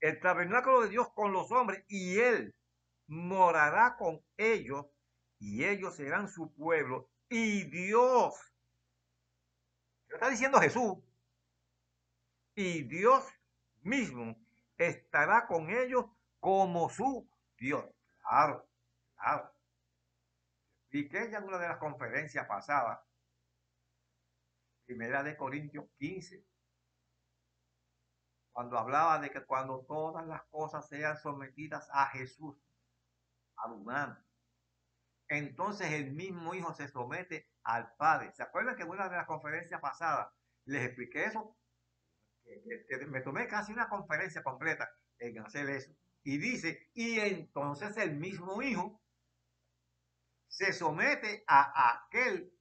el tabernáculo de Dios con los hombres, y Él morará con ellos, y ellos serán su pueblo, y Dios, está diciendo Jesús, y Dios mismo estará con ellos como su Dios. Claro, claro. Y que ya en una de las conferencias pasadas, primera de Corintios 15, cuando hablaba de que cuando todas las cosas sean sometidas a Jesús, humano, entonces el mismo Hijo se somete al Padre. ¿Se acuerdan que en una de las conferencias pasadas les expliqué eso? me tomé casi una conferencia completa en hacer eso. Y dice, y entonces el mismo hijo se somete a aquel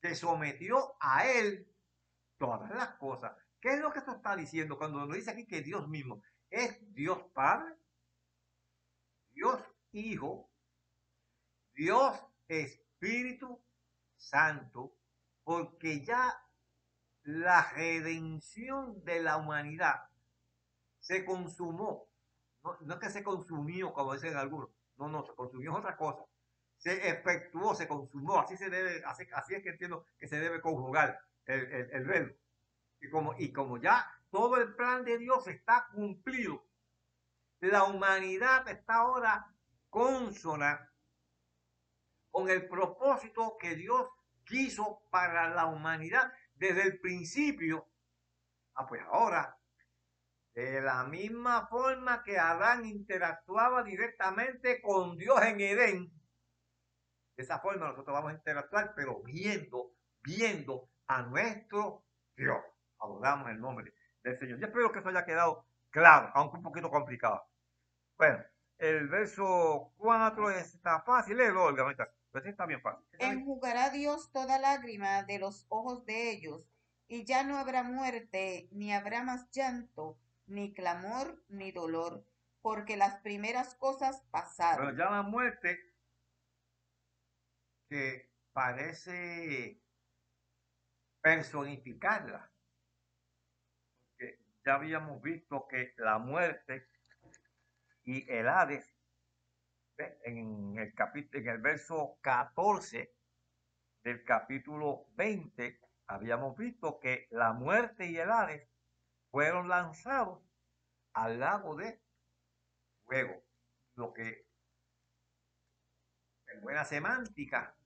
que sometió a él todas las cosas. ¿Qué es lo que esto está diciendo cuando nos dice aquí que Dios mismo es Dios Padre, Dios Hijo, Dios Espíritu Santo, porque ya la redención de la humanidad se consumó. No, no es que se consumió, como dicen algunos. No, no, se consumió otra cosa. Se efectuó, se consumó. Así se debe, así, así es que entiendo que se debe conjugar el, el, el verbo. Y como, y como ya todo el plan de Dios está cumplido, la humanidad está ahora consona con el propósito que Dios quiso para la humanidad desde el principio. Ah, pues ahora, de la misma forma que Adán interactuaba directamente con Dios en Edén, de esa forma nosotros vamos a interactuar, pero viendo, viendo a nuestro Dios. Adoramos el nombre del Señor. Yo espero que eso haya quedado claro, aunque un poquito complicado. Bueno, el verso 4 está fácil, léelo, Olga, pues está bien fácil. Enjugará Dios toda lágrima de los ojos de ellos, y ya no habrá muerte, ni habrá más llanto, ni clamor, ni dolor, porque las primeras cosas pasaron. Pero ya la muerte, que parece personificarla, porque ya habíamos visto que la muerte y el Hades en el, capítulo, en el verso 14 del capítulo 20, habíamos visto que la muerte y el Hades fueron lanzados al lago de fuego, lo que en buena semántica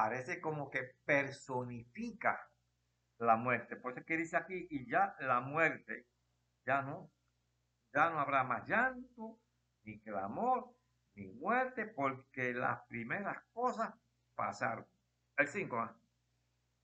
parece como que personifica la muerte. Por eso que dice aquí, y ya la muerte, ya no, ya no habrá más llanto, ni clamor, ni muerte, porque las primeras cosas pasaron. El 5. ¿ah?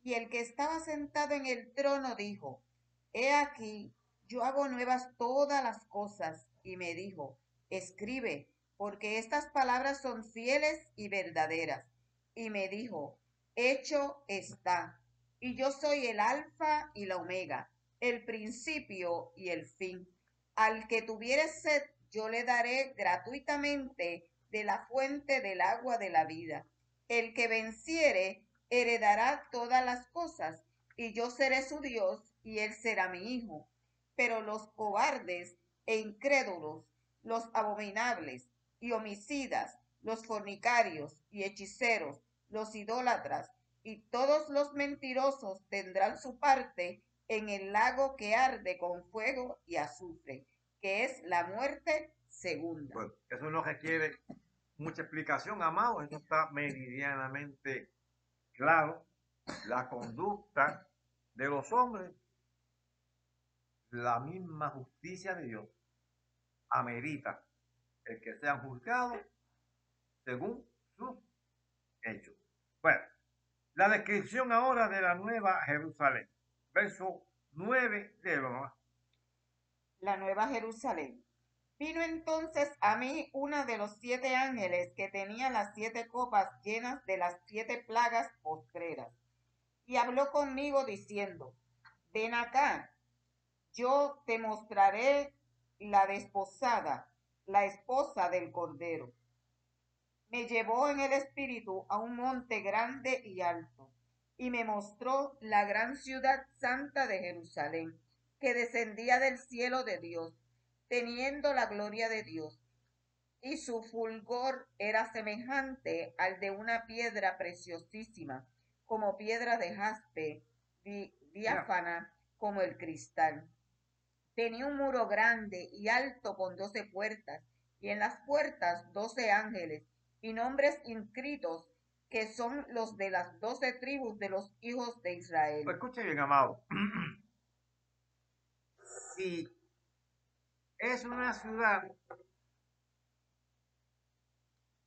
Y el que estaba sentado en el trono dijo, He aquí, yo hago nuevas todas las cosas. Y me dijo, escribe, porque estas palabras son fieles y verdaderas. Y me dijo, hecho está. Y yo soy el alfa y la omega, el principio y el fin. Al que tuviere sed, yo le daré gratuitamente de la fuente del agua de la vida. El que venciere heredará todas las cosas, y yo seré su Dios, y él será mi hijo. Pero los cobardes e incrédulos, los abominables y homicidas, los fornicarios y hechiceros, los idólatras y todos los mentirosos tendrán su parte en el lago que arde con fuego y azufre que es la muerte segunda. Bueno, eso no requiere mucha explicación, amado, eso está meridianamente claro. La conducta de los hombres, la misma justicia de Dios, amerita el que sean juzgados según sus hechos. Bueno, la descripción ahora de la nueva Jerusalén, verso 9 de la Nueva Jerusalén. Vino entonces a mí una de los siete ángeles que tenía las siete copas llenas de las siete plagas postreras. y habló conmigo diciendo, ven acá, yo te mostraré la desposada, la esposa del Cordero. Me llevó en el espíritu a un monte grande y alto, y me mostró la gran ciudad santa de Jerusalén, que descendía del cielo de Dios, teniendo la gloria de Dios. Y su fulgor era semejante al de una piedra preciosísima, como piedra de jaspe, diáfana como el cristal. Tenía un muro grande y alto con doce puertas, y en las puertas doce ángeles, y nombres inscritos que son los de las doce tribus de los hijos de Israel. Escuche bien, amado. *clears throat* si es una ciudad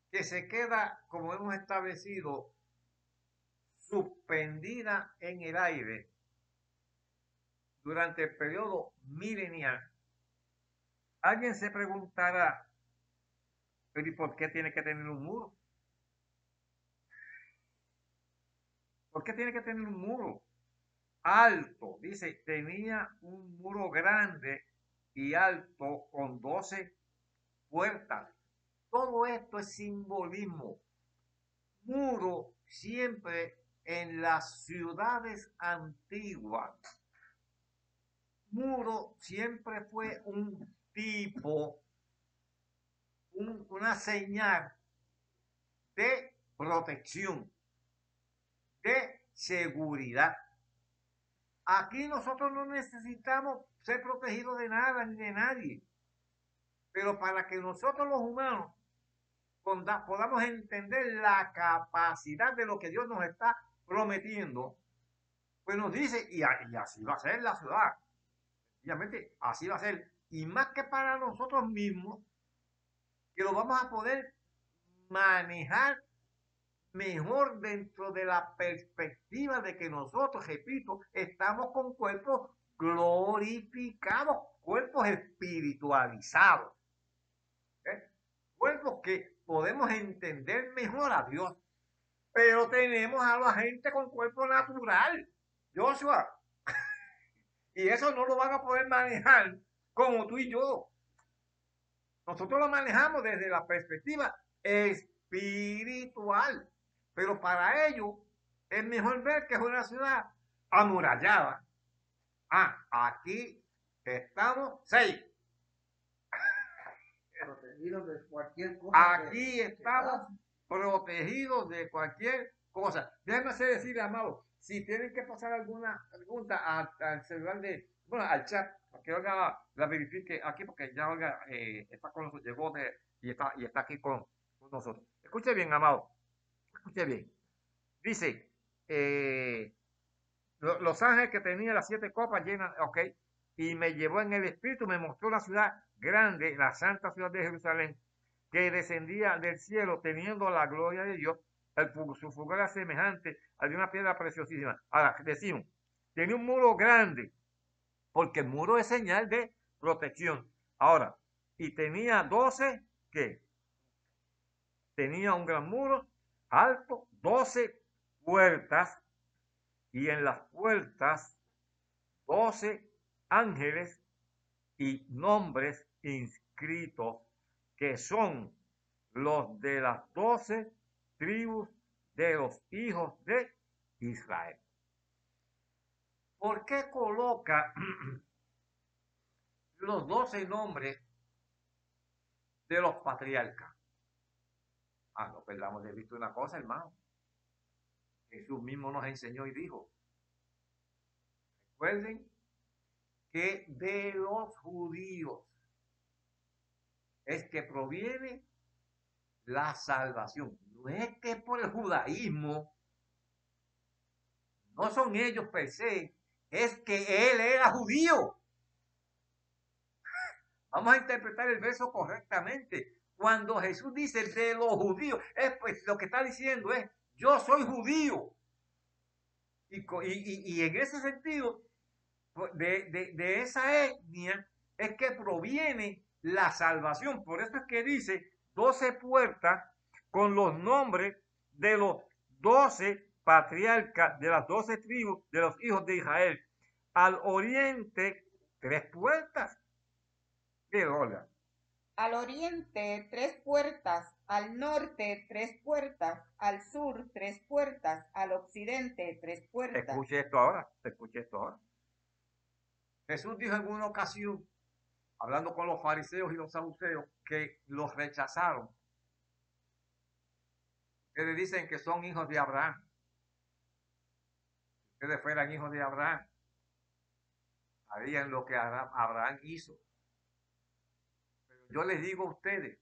que se queda, como hemos establecido, suspendida en el aire durante el periodo milenial, alguien se preguntará, pero ¿y por qué tiene que tener un muro? ¿Por qué tiene que tener un muro alto? Dice, tenía un muro grande y alto con 12 puertas. Todo esto es simbolismo. Muro siempre en las ciudades antiguas muro siempre fue un tipo, una señal de protección, de seguridad. Aquí nosotros no necesitamos ser protegidos de nada ni de nadie. Pero para que nosotros los humanos podamos entender la capacidad de lo que Dios nos está prometiendo, pues nos dice, y así va a ser la ciudad obviamente así va a ser. Y más que para nosotros mismos, que lo vamos a poder manejar mejor dentro de la perspectiva de que nosotros, repito, estamos con cuerpos glorificados, cuerpos espiritualizados. ¿eh? Cuerpos que podemos entender mejor a Dios. Pero tenemos a la gente con cuerpo natural. Joshua, *laughs* y eso no lo van a poder manejar como tú y yo. Nosotros lo manejamos desde la perspectiva espiritual. Pero para ello es mejor ver que es una ciudad amurallada. Ah, aquí estamos seis. Protegidos de cualquier cosa. Aquí estamos protegidos de cualquier cosa. Déjame decirle, amado, si tienen que pasar alguna pregunta al, celular de, bueno, al chat, para que Olga la verifique aquí, porque ya Olga eh, está con nosotros, llegó de, y está, y está aquí con, nosotros. Escuche bien, amado. Escuche bien. Dice, eh, los ángeles que tenían las siete copas llenas, ok, y me llevó en el espíritu, me mostró la ciudad grande, la santa ciudad de Jerusalén, que descendía del cielo teniendo la gloria de Dios el, su era semejante a de una piedra preciosísima. Ahora, decimos, tiene un muro grande, porque el muro es señal de protección. Ahora, y tenía 12, ¿qué? Tenía un gran muro alto, 12 puertas, y en las puertas 12 ángeles y nombres inscritos que son los de las 12 tribus de los hijos de Israel. ¿Por qué coloca *clears throat* los doce nombres de los patriarcas? Ah, no perdamos de visto una cosa, hermano. Jesús mismo nos enseñó y dijo, recuerden que de los judíos es que proviene la salvación no es que por el judaísmo, no son ellos per se, es que él era judío. Vamos a interpretar el verso correctamente. Cuando Jesús dice de los judíos, es pues lo que está diciendo es, yo soy judío. Y, y, en ese sentido, pues, de, de esa etnia es que proviene la salvación. Por eso es que dice, doce puertas con los nombres de los doce patriarca de las doce tribus de los hijos de Israel. Al oriente, tres puertas. ¿Qué rola? Al oriente, tres puertas. Al norte, tres puertas. Al sur, tres puertas. Al occidente, tres puertas. Escuche esto ahora. Escuche esto ahora. Jesús dijo en una ocasión, hablando con los fariseos y los saduceos, que los rechazaron. Que le dicen que son hijos de Abraham. Ustedes fueran hijos de Abraham. Harían lo que Abraham hizo. Pero yo les digo a ustedes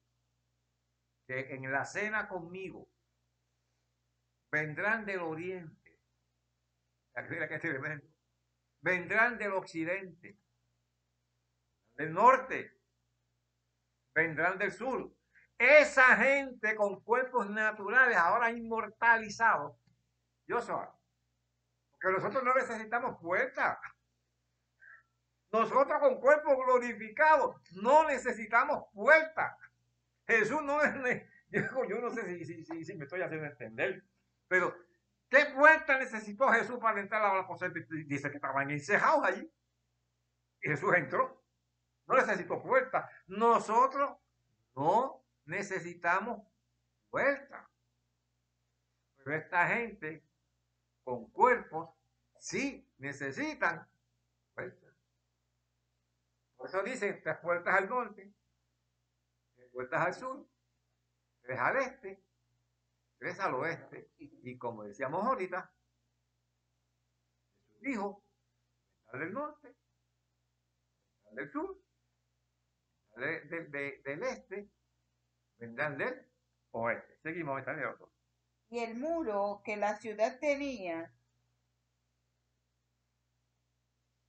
que en la cena conmigo vendrán del oriente. Vendrán del occidente, del norte, vendrán del sur. Esa gente con cuerpos naturales, ahora inmortalizados, yo soy. Porque nosotros no necesitamos puertas. Nosotros con cuerpos glorificados no necesitamos puertas. Jesús no es, yo no sé si, si, si me estoy haciendo entender, pero ¿Qué puerta necesitó Jesús para entrar a la aposento? Dice que estaban encejados allí. Y Jesús entró. No necesitó puerta. Nosotros no necesitamos puerta. Pero esta gente con cuerpos sí necesitan puertas. Por eso dicen tres puertas al norte, tres puertas al sur, tres al este tres al oeste, y, como decíamos ahorita, Jesús dijo, del norte, del sur, del este, vendrán del oeste. Seguimos, está otro. Y el muro que la ciudad tenía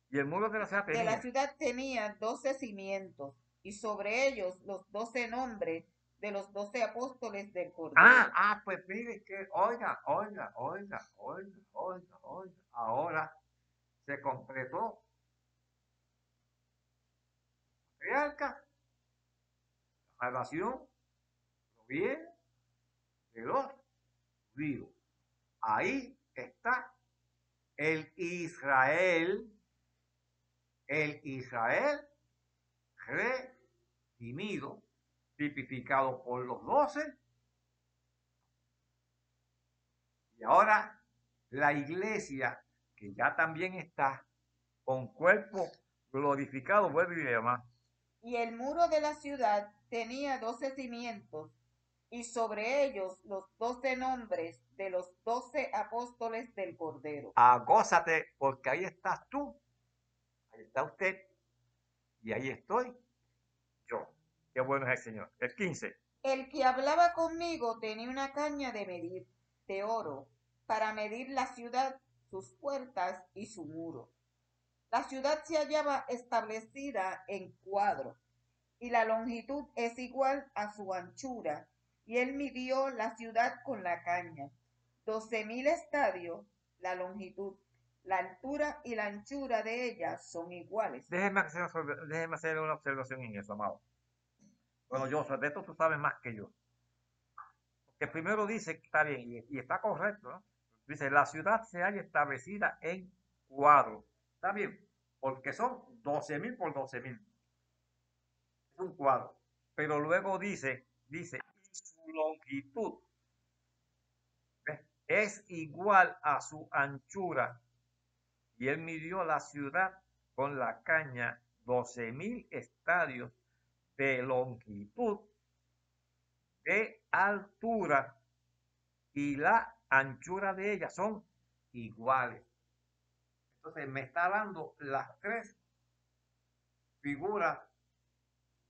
y el muro de la ciudad tenía. De la ciudad tenía doce cimientos, y sobre ellos los doce nombres de los doce apóstoles del Cordero. Ah, ah, pues mire que, oiga, oiga, oiga, oiga, oiga, oiga, ahora se completó. Patriarca, la salvación proviene de los judíos. Ahí está el Israel, el Israel redimido tipificado por los doce. Y ahora la iglesia, que ya también está con cuerpo glorificado, vuelve y demás. Y el muro de la ciudad tenía doce cimientos, y sobre ellos los doce nombres de los doce apóstoles del Cordero. Agózate, porque ahí estás tú, ahí está usted, y ahí estoy yo. Qué bueno es el Señor. El 15. El que hablaba conmigo tenía una caña de medir, de oro, para medir la ciudad, sus puertas y su muro. La ciudad se hallaba establecida en cuadro, y la longitud es igual a su anchura, y él midió la ciudad con la caña. Doce mil estadios, la longitud, la altura y la anchura de ella son iguales. Déjeme hacer, hacer una observación en eso, amado. Bueno, yo, de esto tú sabes más que yo. Porque primero dice está bien y, está correcto, ¿no? Dice, la ciudad se haya establecida en cuadros. Está bien, porque son 12 mil por 12 mil. Es un cuadro. Pero luego dice, dice, longitud es igual a su anchura. Y él midió la ciudad con la caña 12 mil estadios de longitud, de altura y la anchura de ella son iguales. Entonces me está dando las tres figuras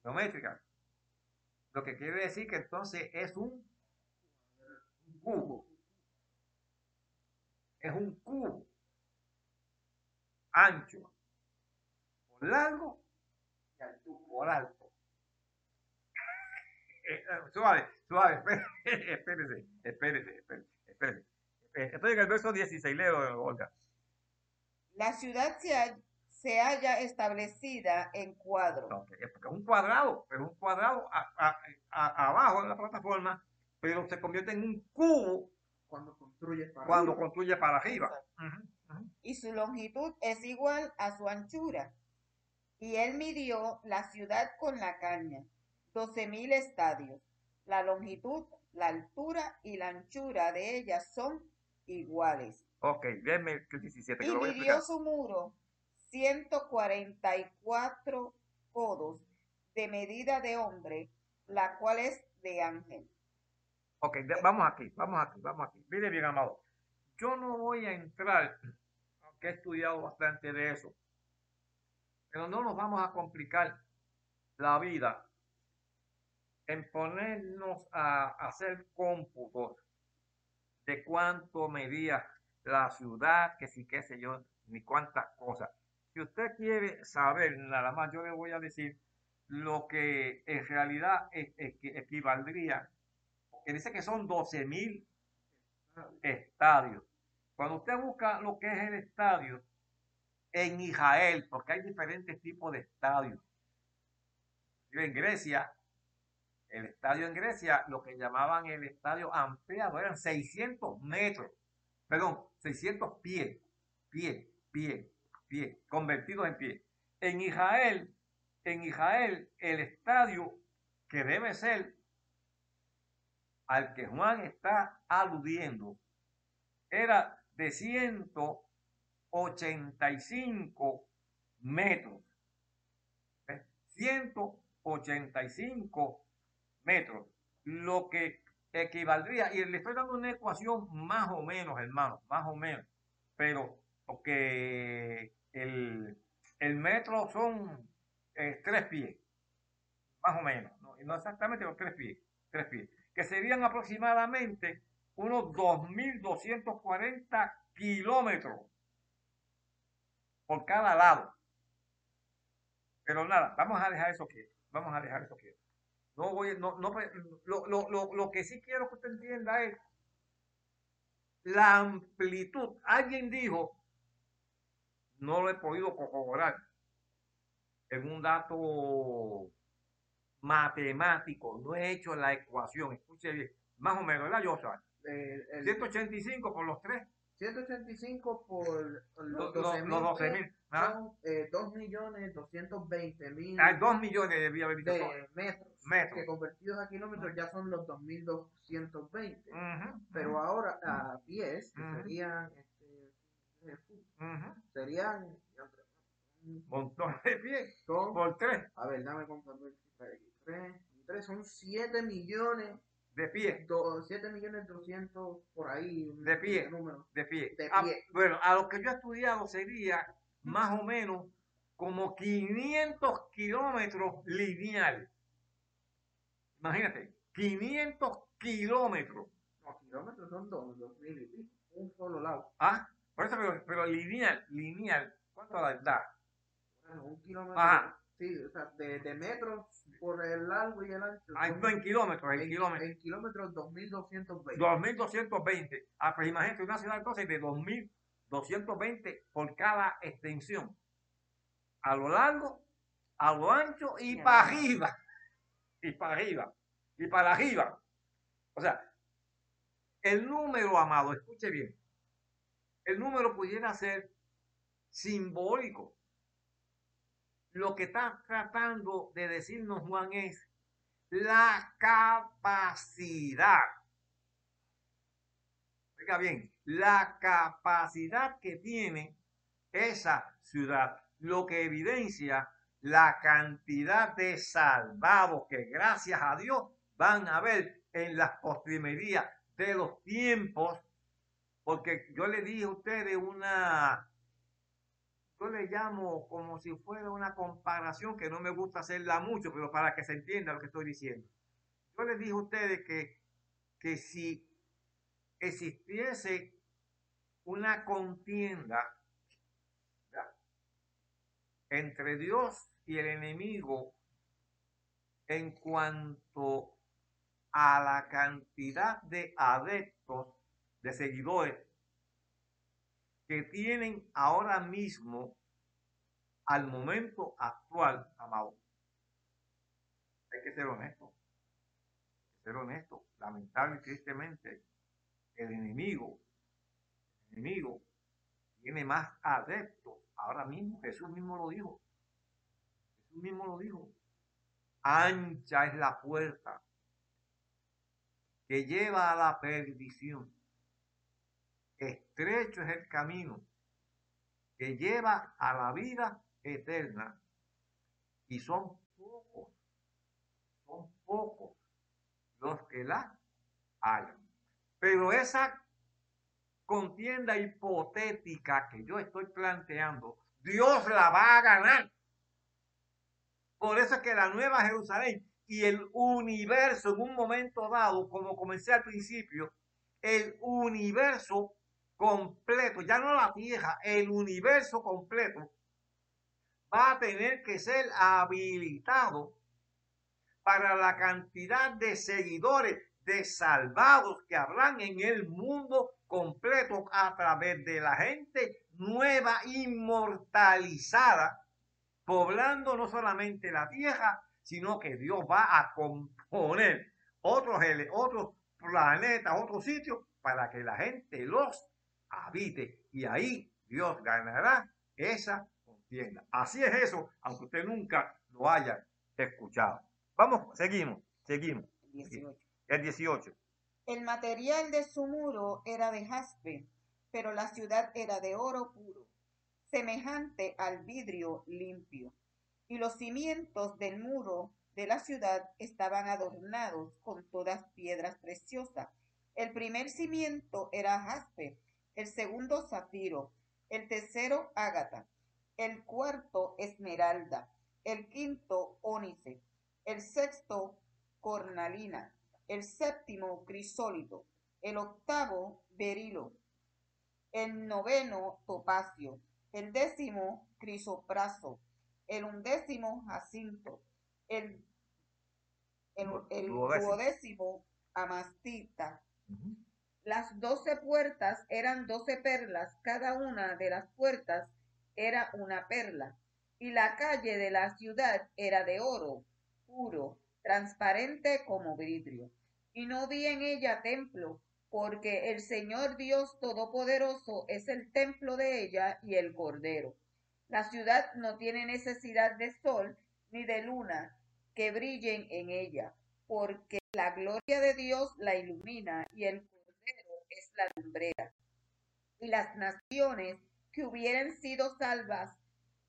geométricas. Lo que quiere decir que entonces es un cubo. Es un cubo ancho, por largo y alto, por alto. *laughs* Suave, suave, espérese, espérese, espérese, espérese. Estoy en el verso 16, leo, Olga. La ciudad se, se haya establecida en cuadro. es un cuadrado, es un cuadrado abajo de la plataforma, pero se convierte en un cubo cuando construyes para cuando arriba. construye para arriba. Y su longitud es igual a su anchura. Y él midió la ciudad con la caña, doce mil estadios. La longitud, la altura y la anchura de ella son iguales. Ok, déjeme el 17, que Y lo voy a midió su muro 144 codos de medida de hombre, la cual es de ángel. Ok, vamos aquí, vamos aquí, vamos aquí. Mire bien, amado. Yo no voy a entrar, aunque he estudiado bastante de eso, pero no nos vamos a complicar la vida en ponernos a hacer cómputos de cuánto medía la ciudad, que sí, qué sé yo, ni cuántas cosas. Si usted quiere saber nada más, yo le voy a decir lo que en realidad e- equi- equivaldría que dice que son 12 mil estadios. Cuando usted busca lo que es el estadio en Israel, porque hay diferentes tipos de estadios. En Grecia, el estadio en Grecia, lo que llamaban el estadio ampliado, eran 600 metros, perdón, 600 pies, pie, pie, pie, convertidos en pie. En Israel, en Israel, el estadio que debe ser al que Juan está aludiendo era de 185 metros. ¿Ves? 185 metros. Lo que equivaldría, y le estoy dando una ecuación más o menos, hermano, más o menos. Pero porque el, el metro son eh, tres pies, más o menos. No, no exactamente los tres pies, tres pies que serían aproximadamente unos 2.240 kilómetros por cada lado. Pero nada, vamos a dejar eso quieto, vamos a dejar eso quieto. No voy, no, no, lo, lo, lo, lo que sí quiero que usted entienda es la amplitud. Alguien dijo, no lo he podido corroborar, en un dato matemático, no he hecho la ecuación, escuche bien, más o menos, ¿verdad, Joshua? Eh, el 185 por los tres, 185 por los, los los, 12 los 12 mil. ¿ah? son eh, 2.220.000 Ah, dos millones debía haber dicho. de metros, Metros. que convertidos a kilómetros ya son los 2.220. Ujú, Pero ahora a pies, que serían, eh, ujú. serían, montón de pies son, por tres a ver, dame contando el tres, son 7 millones, de pie, do, 7 millones 200 por ahí, De pie. número. de pie. De Ah, pie. bueno, a lo que yo he estudiado sería más o menos como 500 kilómetros lineal. Imagínate, 500 kilómetros. No, kilómetros son dos, dos mil y pico, un solo lado. Ah, por eso, pero, pero lineal, lineal, ¿cuánto da? Bueno, un kilómetro, Ajá. sí, o sea, de, de metros por el largo y el ancho. Ah, en kilómetros, en en, kilómetros. en kilómetros 2220. 2220. Ah, pues imagínate una ciudad entonces de 2220 por cada extensión. A lo largo, a lo ancho y Ya. para arriba. Y para arriba. Y para arriba. O sea, el número, amado, escuche bien. El número pudiera ser simbólico. Lo que está tratando de decirnos Juan es la capacidad. Oiga bien, la capacidad que tiene esa ciudad, lo que evidencia la cantidad de salvados que gracias a Dios van a ver en las postrimerías de los tiempos, porque yo le dije a ustedes una, yo le llamo como si fuera una comparación que no me gusta hacerla mucho, pero para que se entienda lo que estoy diciendo. Yo les dije a ustedes que, que si existiese una contienda entre Dios y el enemigo en cuanto a la cantidad de adeptos, de seguidores que tienen ahora mismo, al momento actual, amado. Hay que ser honesto. Ser honesto. Lamentable y tristemente, el enemigo, el enemigo tiene más adeptos. Ahora mismo, Jesús mismo lo dijo. Jesús mismo lo dijo. Ancha es la puerta que lleva a la perdición. Estrecho es el camino que lleva a la vida eterna. Y son pocos, son pocos los que la hayan. Pero esa contienda hipotética que yo estoy planteando, Dios la va a ganar. Por eso es que la Nueva Jerusalén y el universo en un momento dado, como comencé al principio, el universo completo, ya no la Tierra, el universo completo va a tener que ser habilitado para la cantidad de seguidores, de salvados que habrán en el mundo completo a través de la gente nueva, inmortalizada, poblando no solamente la tierra, sino que Dios va a componer otros, otros planetas, otros sitios, para que la gente los habite. Y ahí Dios ganará esa contienda. Así es eso, aunque usted nunca lo haya escuchado. Vamos, seguimos, seguimos. El 18. El material de su muro era de jaspe, pero la ciudad era de oro puro, semejante al vidrio limpio. Y los cimientos del muro de la ciudad estaban adornados con todas piedras preciosas. El primer cimiento era jaspe, el segundo zafiro, el tercero ágata, el cuarto esmeralda, el quinto ónice, el sexto cornalina, el séptimo crisólito, el octavo berilo, el noveno topacio, el décimo crisopraso, el undécimo jacinto, el, el, duodécimo. amastita. Las doce puertas eran doce perlas, cada una de las puertas era una perla, y la calle de la ciudad era de oro puro, transparente como vidrio y no vi en ella templo, porque el Señor Dios Todopoderoso es el templo de ella y el Cordero. La ciudad no tiene necesidad de sol ni de luna que brillen en ella, porque la gloria de Dios la ilumina y el la lumbrera. Y las naciones que hubieran sido salvas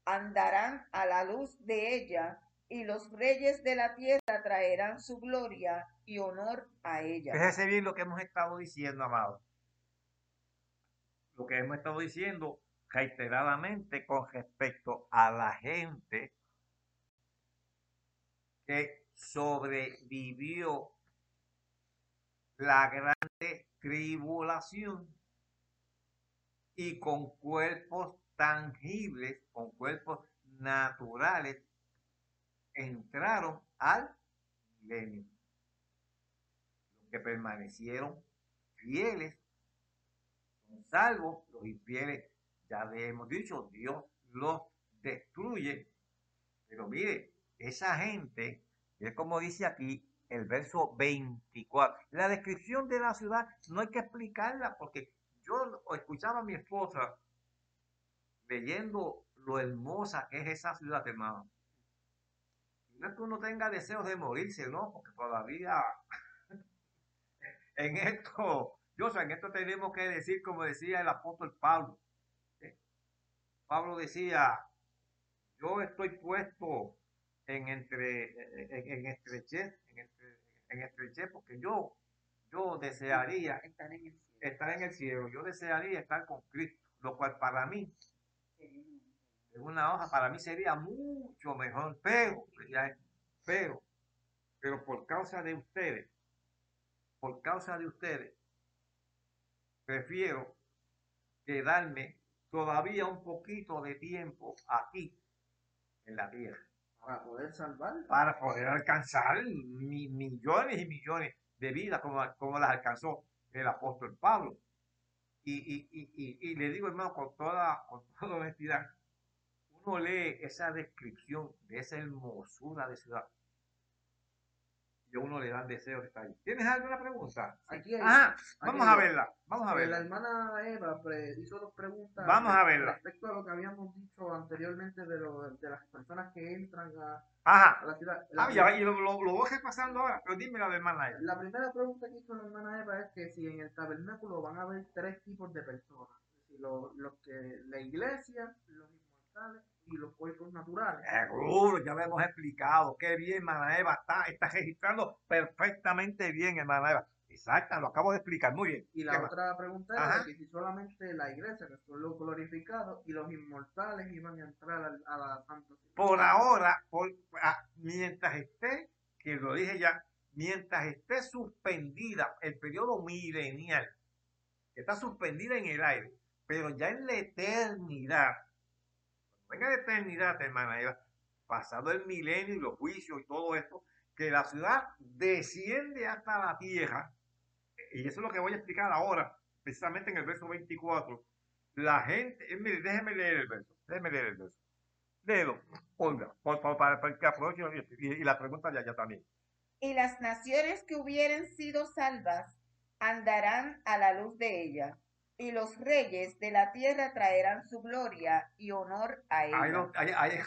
andarán a la luz de ella y los reyes de la tierra traerán su gloria y honor a ella. Fíjese bien lo que hemos estado diciendo, amado. Lo que hemos estado diciendo reiteradamente con respecto a la gente que sobrevivió la grande tribulación y con cuerpos tangibles, con cuerpos naturales entraron al milenio. Los que permanecieron fieles son salvos, los infieles, ya le hemos dicho, Dios los destruye. Pero mire, esa gente, es como dice aquí el verso 24, la descripción de la ciudad no hay que explicarla porque yo escuchaba a mi esposa leyendo lo hermosa que es esa ciudad, hermano no es que uno tenga deseos de morirse, ¿no? Porque todavía *laughs* en esto, yo sé, en esto tenemos que decir, como decía el apóstol Pablo. Pablo decía, yo estoy puesto en entre en, estrechez, estrechez, porque yo, yo desearía estar en, estar en el cielo, yo desearía estar con Cristo, lo cual para mí una hoja para mí sería mucho mejor, pero, pero, pero por causa de ustedes, por causa de ustedes, prefiero quedarme todavía un poquito de tiempo aquí en la tierra. Para poder salvar. Para poder alcanzar millones y millones de vidas como, como las alcanzó el apóstol Pablo. Y, y, le digo, hermano, con toda, con toda honestidad, lee esa descripción de esa hermosura de ciudad, que uno le dan deseo de estar ahí. ¿Tienes alguna pregunta? Aquí hay- Ajá, vamos aquí a hay- verla, vamos a la verla. hermana Eva hizo dos preguntas. Vamos a verla. Respecto a lo que habíamos dicho anteriormente de, lo- de las personas que entran a, Ajá, a la ciudad. La, ah, ya, y lo, lo, lo voy repasando ahora, pero dime la de hermana Eva. la primera pregunta que hizo la hermana Eva es que si en el tabernáculo van a haber tres tipos de personas. Los, los que la iglesia, los inmortales y los cuerpos naturales. Seguro, ya lo hemos explicado. Qué bien, hermana Eva. Está, está registrando perfectamente bien, hermana Eva. Exacto, lo acabo de explicar. Muy bien. Y ¿Qué la más? otra pregunta era que si solamente la iglesia, que son los glorificados, y los inmortales iban a entrar a, la santa. Por ahora, por, ah, mientras esté, que lo dije ya, mientras esté suspendida el periodo milenial, que está suspendida en el aire, pero ya en la eternidad, venga la eternidad, hermana pasado el milenio y los juicios y todo esto, que la ciudad desciende hasta la tierra, y eso es lo que voy a explicar ahora, precisamente en el verso 24. La gente, eh, mire, déjeme leer el verso, déjeme leer el verso. Léelo, Olga, por para, para que aproveche y, y la pregunta de allá también. Y las naciones que hubieren sido salvas andarán a la luz de ella, y los reyes de la tierra traerán su gloria y honor a ahí- ahí-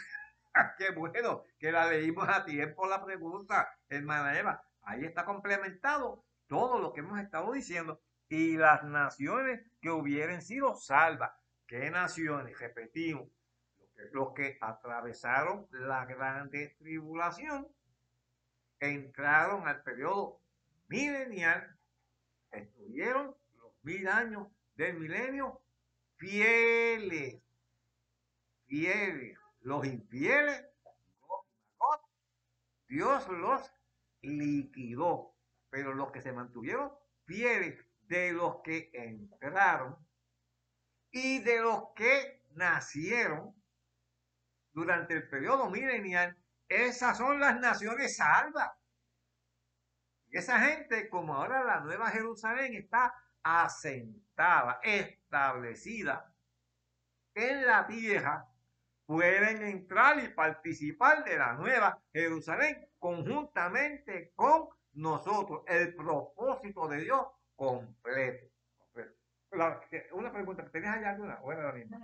*laughs* qué bueno que la leímos a tiempo la pregunta, hermana Eva. Ahí está complementado todo lo que hemos estado diciendo. Y las naciones que hubieren sido salvas. ¿Qué naciones? Repetimos. Los que, los que atravesaron la grande tribulación, entraron al periodo milenial, estuvieron los mil años del milenio fieles, fieles. Los infieles, Dios los liquidó, pero los que se mantuvieron fieles de los que entraron y de los que nacieron durante el periodo milenial, esas son las naciones salvas. Esa gente, como ahora la Nueva Jerusalén está asentada, establecida en la tierra, pueden entrar y participar de la Nueva Jerusalén conjuntamente con nosotros. El propósito de Dios completo. La- una pregunta, ¿tenías allá alguna? ¿O era la misma?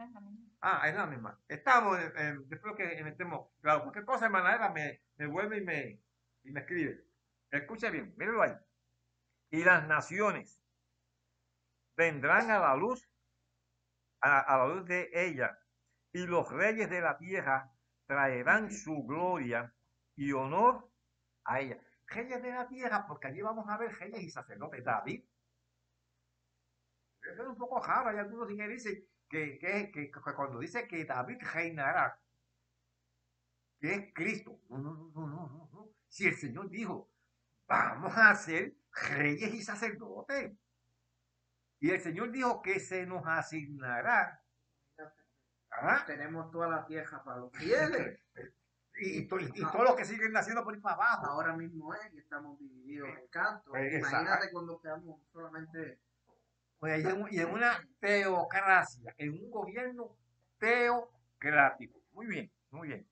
Ah, es la misma. Estamos, en- después que metemos, claro, cualquier cosa, hermana Eva, me, me vuelve y me, y me escribe. Escuche bien, míralo ahí. Y las naciones vendrán a la luz, a, a la luz de ella, y los reyes de la tierra traerán su gloria y honor a ella. Reyes de la tierra, porque allí vamos a ver reyes y sacerdotes. David. Eso es un poco raro. Hay algunos que dicen que, que, que- que cuando dice que David reinará, que es Cristo. No, no, no, no, no. Si el Señor dijo, vamos a ser reyes y sacerdotes. Y el Señor dijo que se nos asignará. ¿ah? Tenemos toda la tierra para los fieles. *laughs* Y, to- y todos los que siguen naciendo por ahí para abajo. Ahora mismo es que estamos divididos en cantos. Eh, exacto. Imagínate cuando quedamos solamente Pues, y, en, y una teocracia, en un gobierno teocrático. Muy bien, muy bien.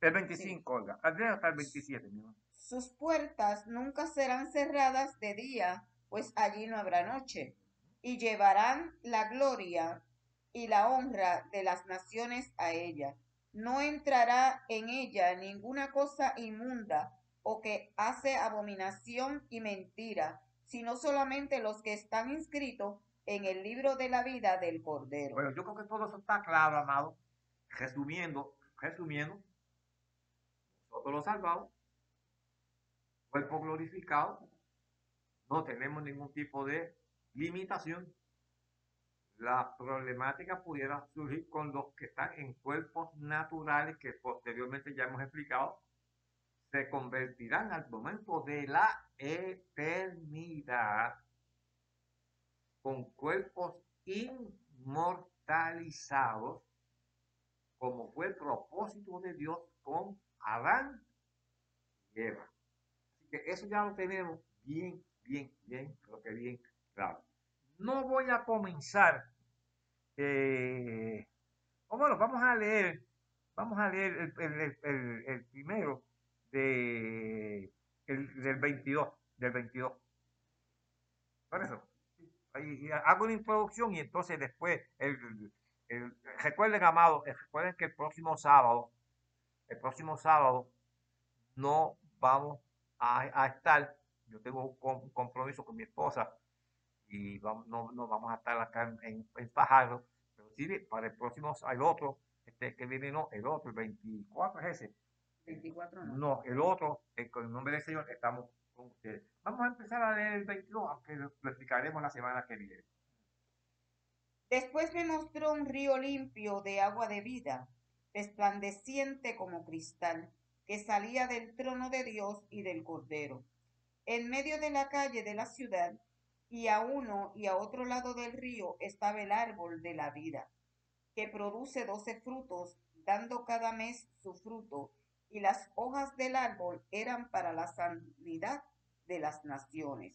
El 25, Olga. Hasta el 27, mi hermano. Sus puertas nunca serán cerradas de día, pues allí no habrá noche. Y llevarán la gloria y la honra de las naciones a ella. No entrará en ella ninguna cosa inmunda o que hace abominación y mentira, sino solamente los que están inscritos en el libro de la vida del Cordero. Bueno, yo creo que todo eso está claro, amado. Resumiendo, resumiendo, nosotros los salvados, cuerpo glorificado, no tenemos ningún tipo de limitación. La problemática pudiera surgir con los que están en cuerpos naturales que posteriormente ya hemos explicado, se convertirán al momento de la eternidad con cuerpos inmortalizados, como fue el propósito de Dios con Adán y Eva. Que eso ya lo tenemos bien, bien, bien, creo que bien No voy a comenzar, eh, o bueno, vamos a leer, vamos a leer el, el- el- el- primero de el, del 22, del 22. Por eso, hago una introducción y entonces después, el, recuerden, amado, eh, recuerden que el próximo sábado, el próximo sábado, no vamos a, estar, yo tengo un, compromiso con mi esposa y vamos, no, no vamos a estar acá en, en, Fajardo, pero sí, para el próximo, el otro, este que viene, no, el otro, el 24 es ese. 24 no. No, el otro, con el nombre del Señor, estamos con ustedes. Vamos a empezar a leer el 22, aunque lo, explicaremos la semana que viene. Después me mostró un río limpio de agua de vida, resplandeciente como cristal, que salía del trono de Dios y del Cordero. En medio de la calle de la ciudad, y a uno y a otro lado del río estaba el árbol de la vida, que produce doce frutos, dando cada mes su fruto, y las hojas del árbol eran para la sanidad de las naciones.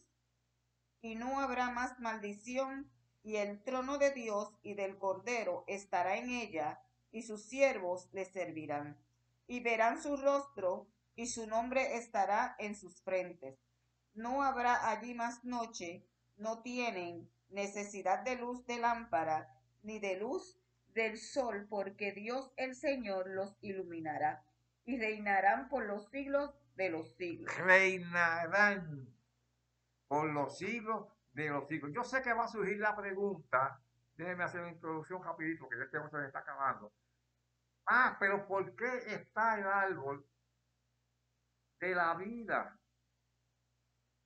Y no habrá más maldición, y el trono de Dios y del Cordero estará en ella, y sus siervos le servirán y verán su rostro, y su nombre estará en sus frentes. No habrá allí más noche, no tienen necesidad de luz de lámpara, ni de luz del sol, porque Dios el Señor los iluminará, y reinarán por los siglos de los siglos. Reinarán por los siglos de los siglos. Yo sé que va a surgir la pregunta, déjenme hacer una introducción rapidito, que este se me está acabando Ah, pero ¿por qué está el árbol de la vida?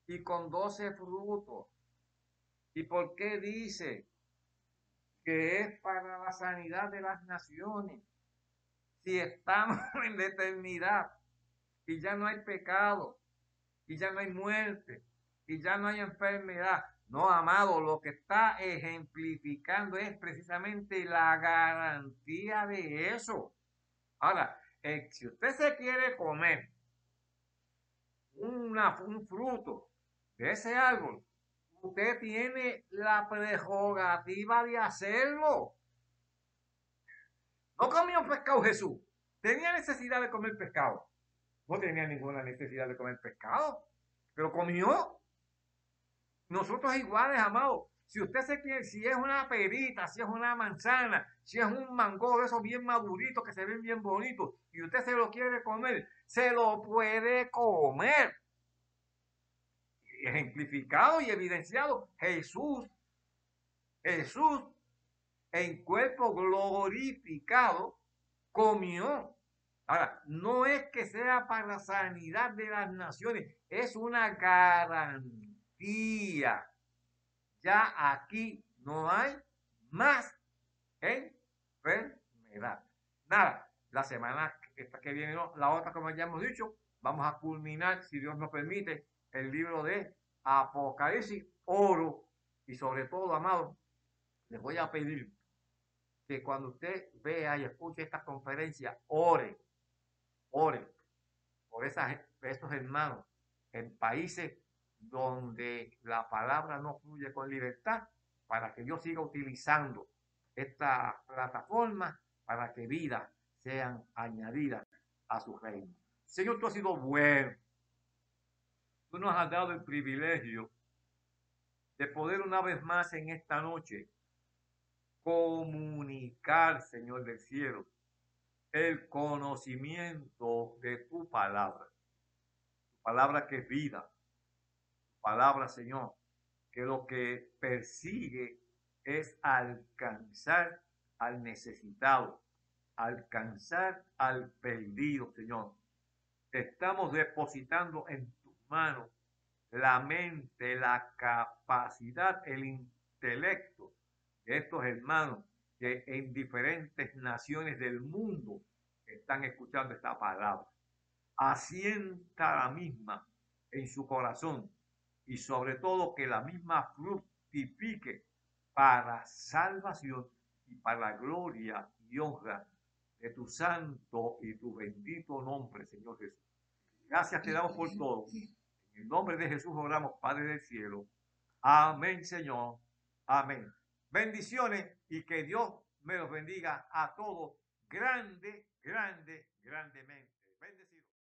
Y con doce frutos. ¿Y por qué dice que es para la sanidad de las naciones? Si estamos *laughs* en la eternidad y ya no hay pecado, y ya no hay muerte, y ya no hay enfermedad, no, amado, lo que está ejemplificando es precisamente la garantía de eso. Ahora, eh, si usted se quiere comer una, un fruto de ese árbol, usted tiene la prerrogativa de hacerlo. No comió pescado Jesús. Tenía necesidad de comer pescado. No tenía ninguna necesidad de comer pescado, pero comió. Nosotros iguales, amados. Si usted se quiere, si es una perita, si es una manzana, si es un mango de esos bien maduritos que se ven bien bonitos y usted se lo quiere comer, se lo puede comer. Ejemplificado y evidenciado, Jesús, Jesús en cuerpo glorificado comió. Ahora, no es que sea para la sanidad de las naciones, es una garantía ya aquí no hay más enfermedad. Nada, la semana esta que viene, la otra, como ya hemos dicho, vamos a culminar, si Dios nos permite, el libro de Apocalipsis, oro, y sobre todo, amado, les voy a pedir que cuando usted vea y escuche esta conferencia, ore, ore por esas, esos hermanos en países donde la palabra no fluye con libertad, para que Dios siga utilizando esta plataforma para que vidas sean añadidas a su reino. Señor, tú has sido bueno. Tú nos has dado el privilegio de poder una vez más en esta noche comunicar, Señor del cielo, el conocimiento de tu palabra. Palabra que es vida, palabra, Señor, que lo que persigue es alcanzar al necesitado, alcanzar al perdido, Señor. Te estamos depositando en manos la mente, la capacidad, el intelecto de estos hermanos que en diferentes naciones del mundo están escuchando esta palabra. Asienta la misma en su corazón y sobre todo que la misma fructifique para salvación y para la gloria y honra de tu santo y tu bendito nombre, Señor Jesús. Gracias te damos por todo. En nombre de Jesús oramos, Padre del cielo. Amén, Señor. Amén. Bendiciones y que Dios me los bendiga a todos grande, grande, grandemente.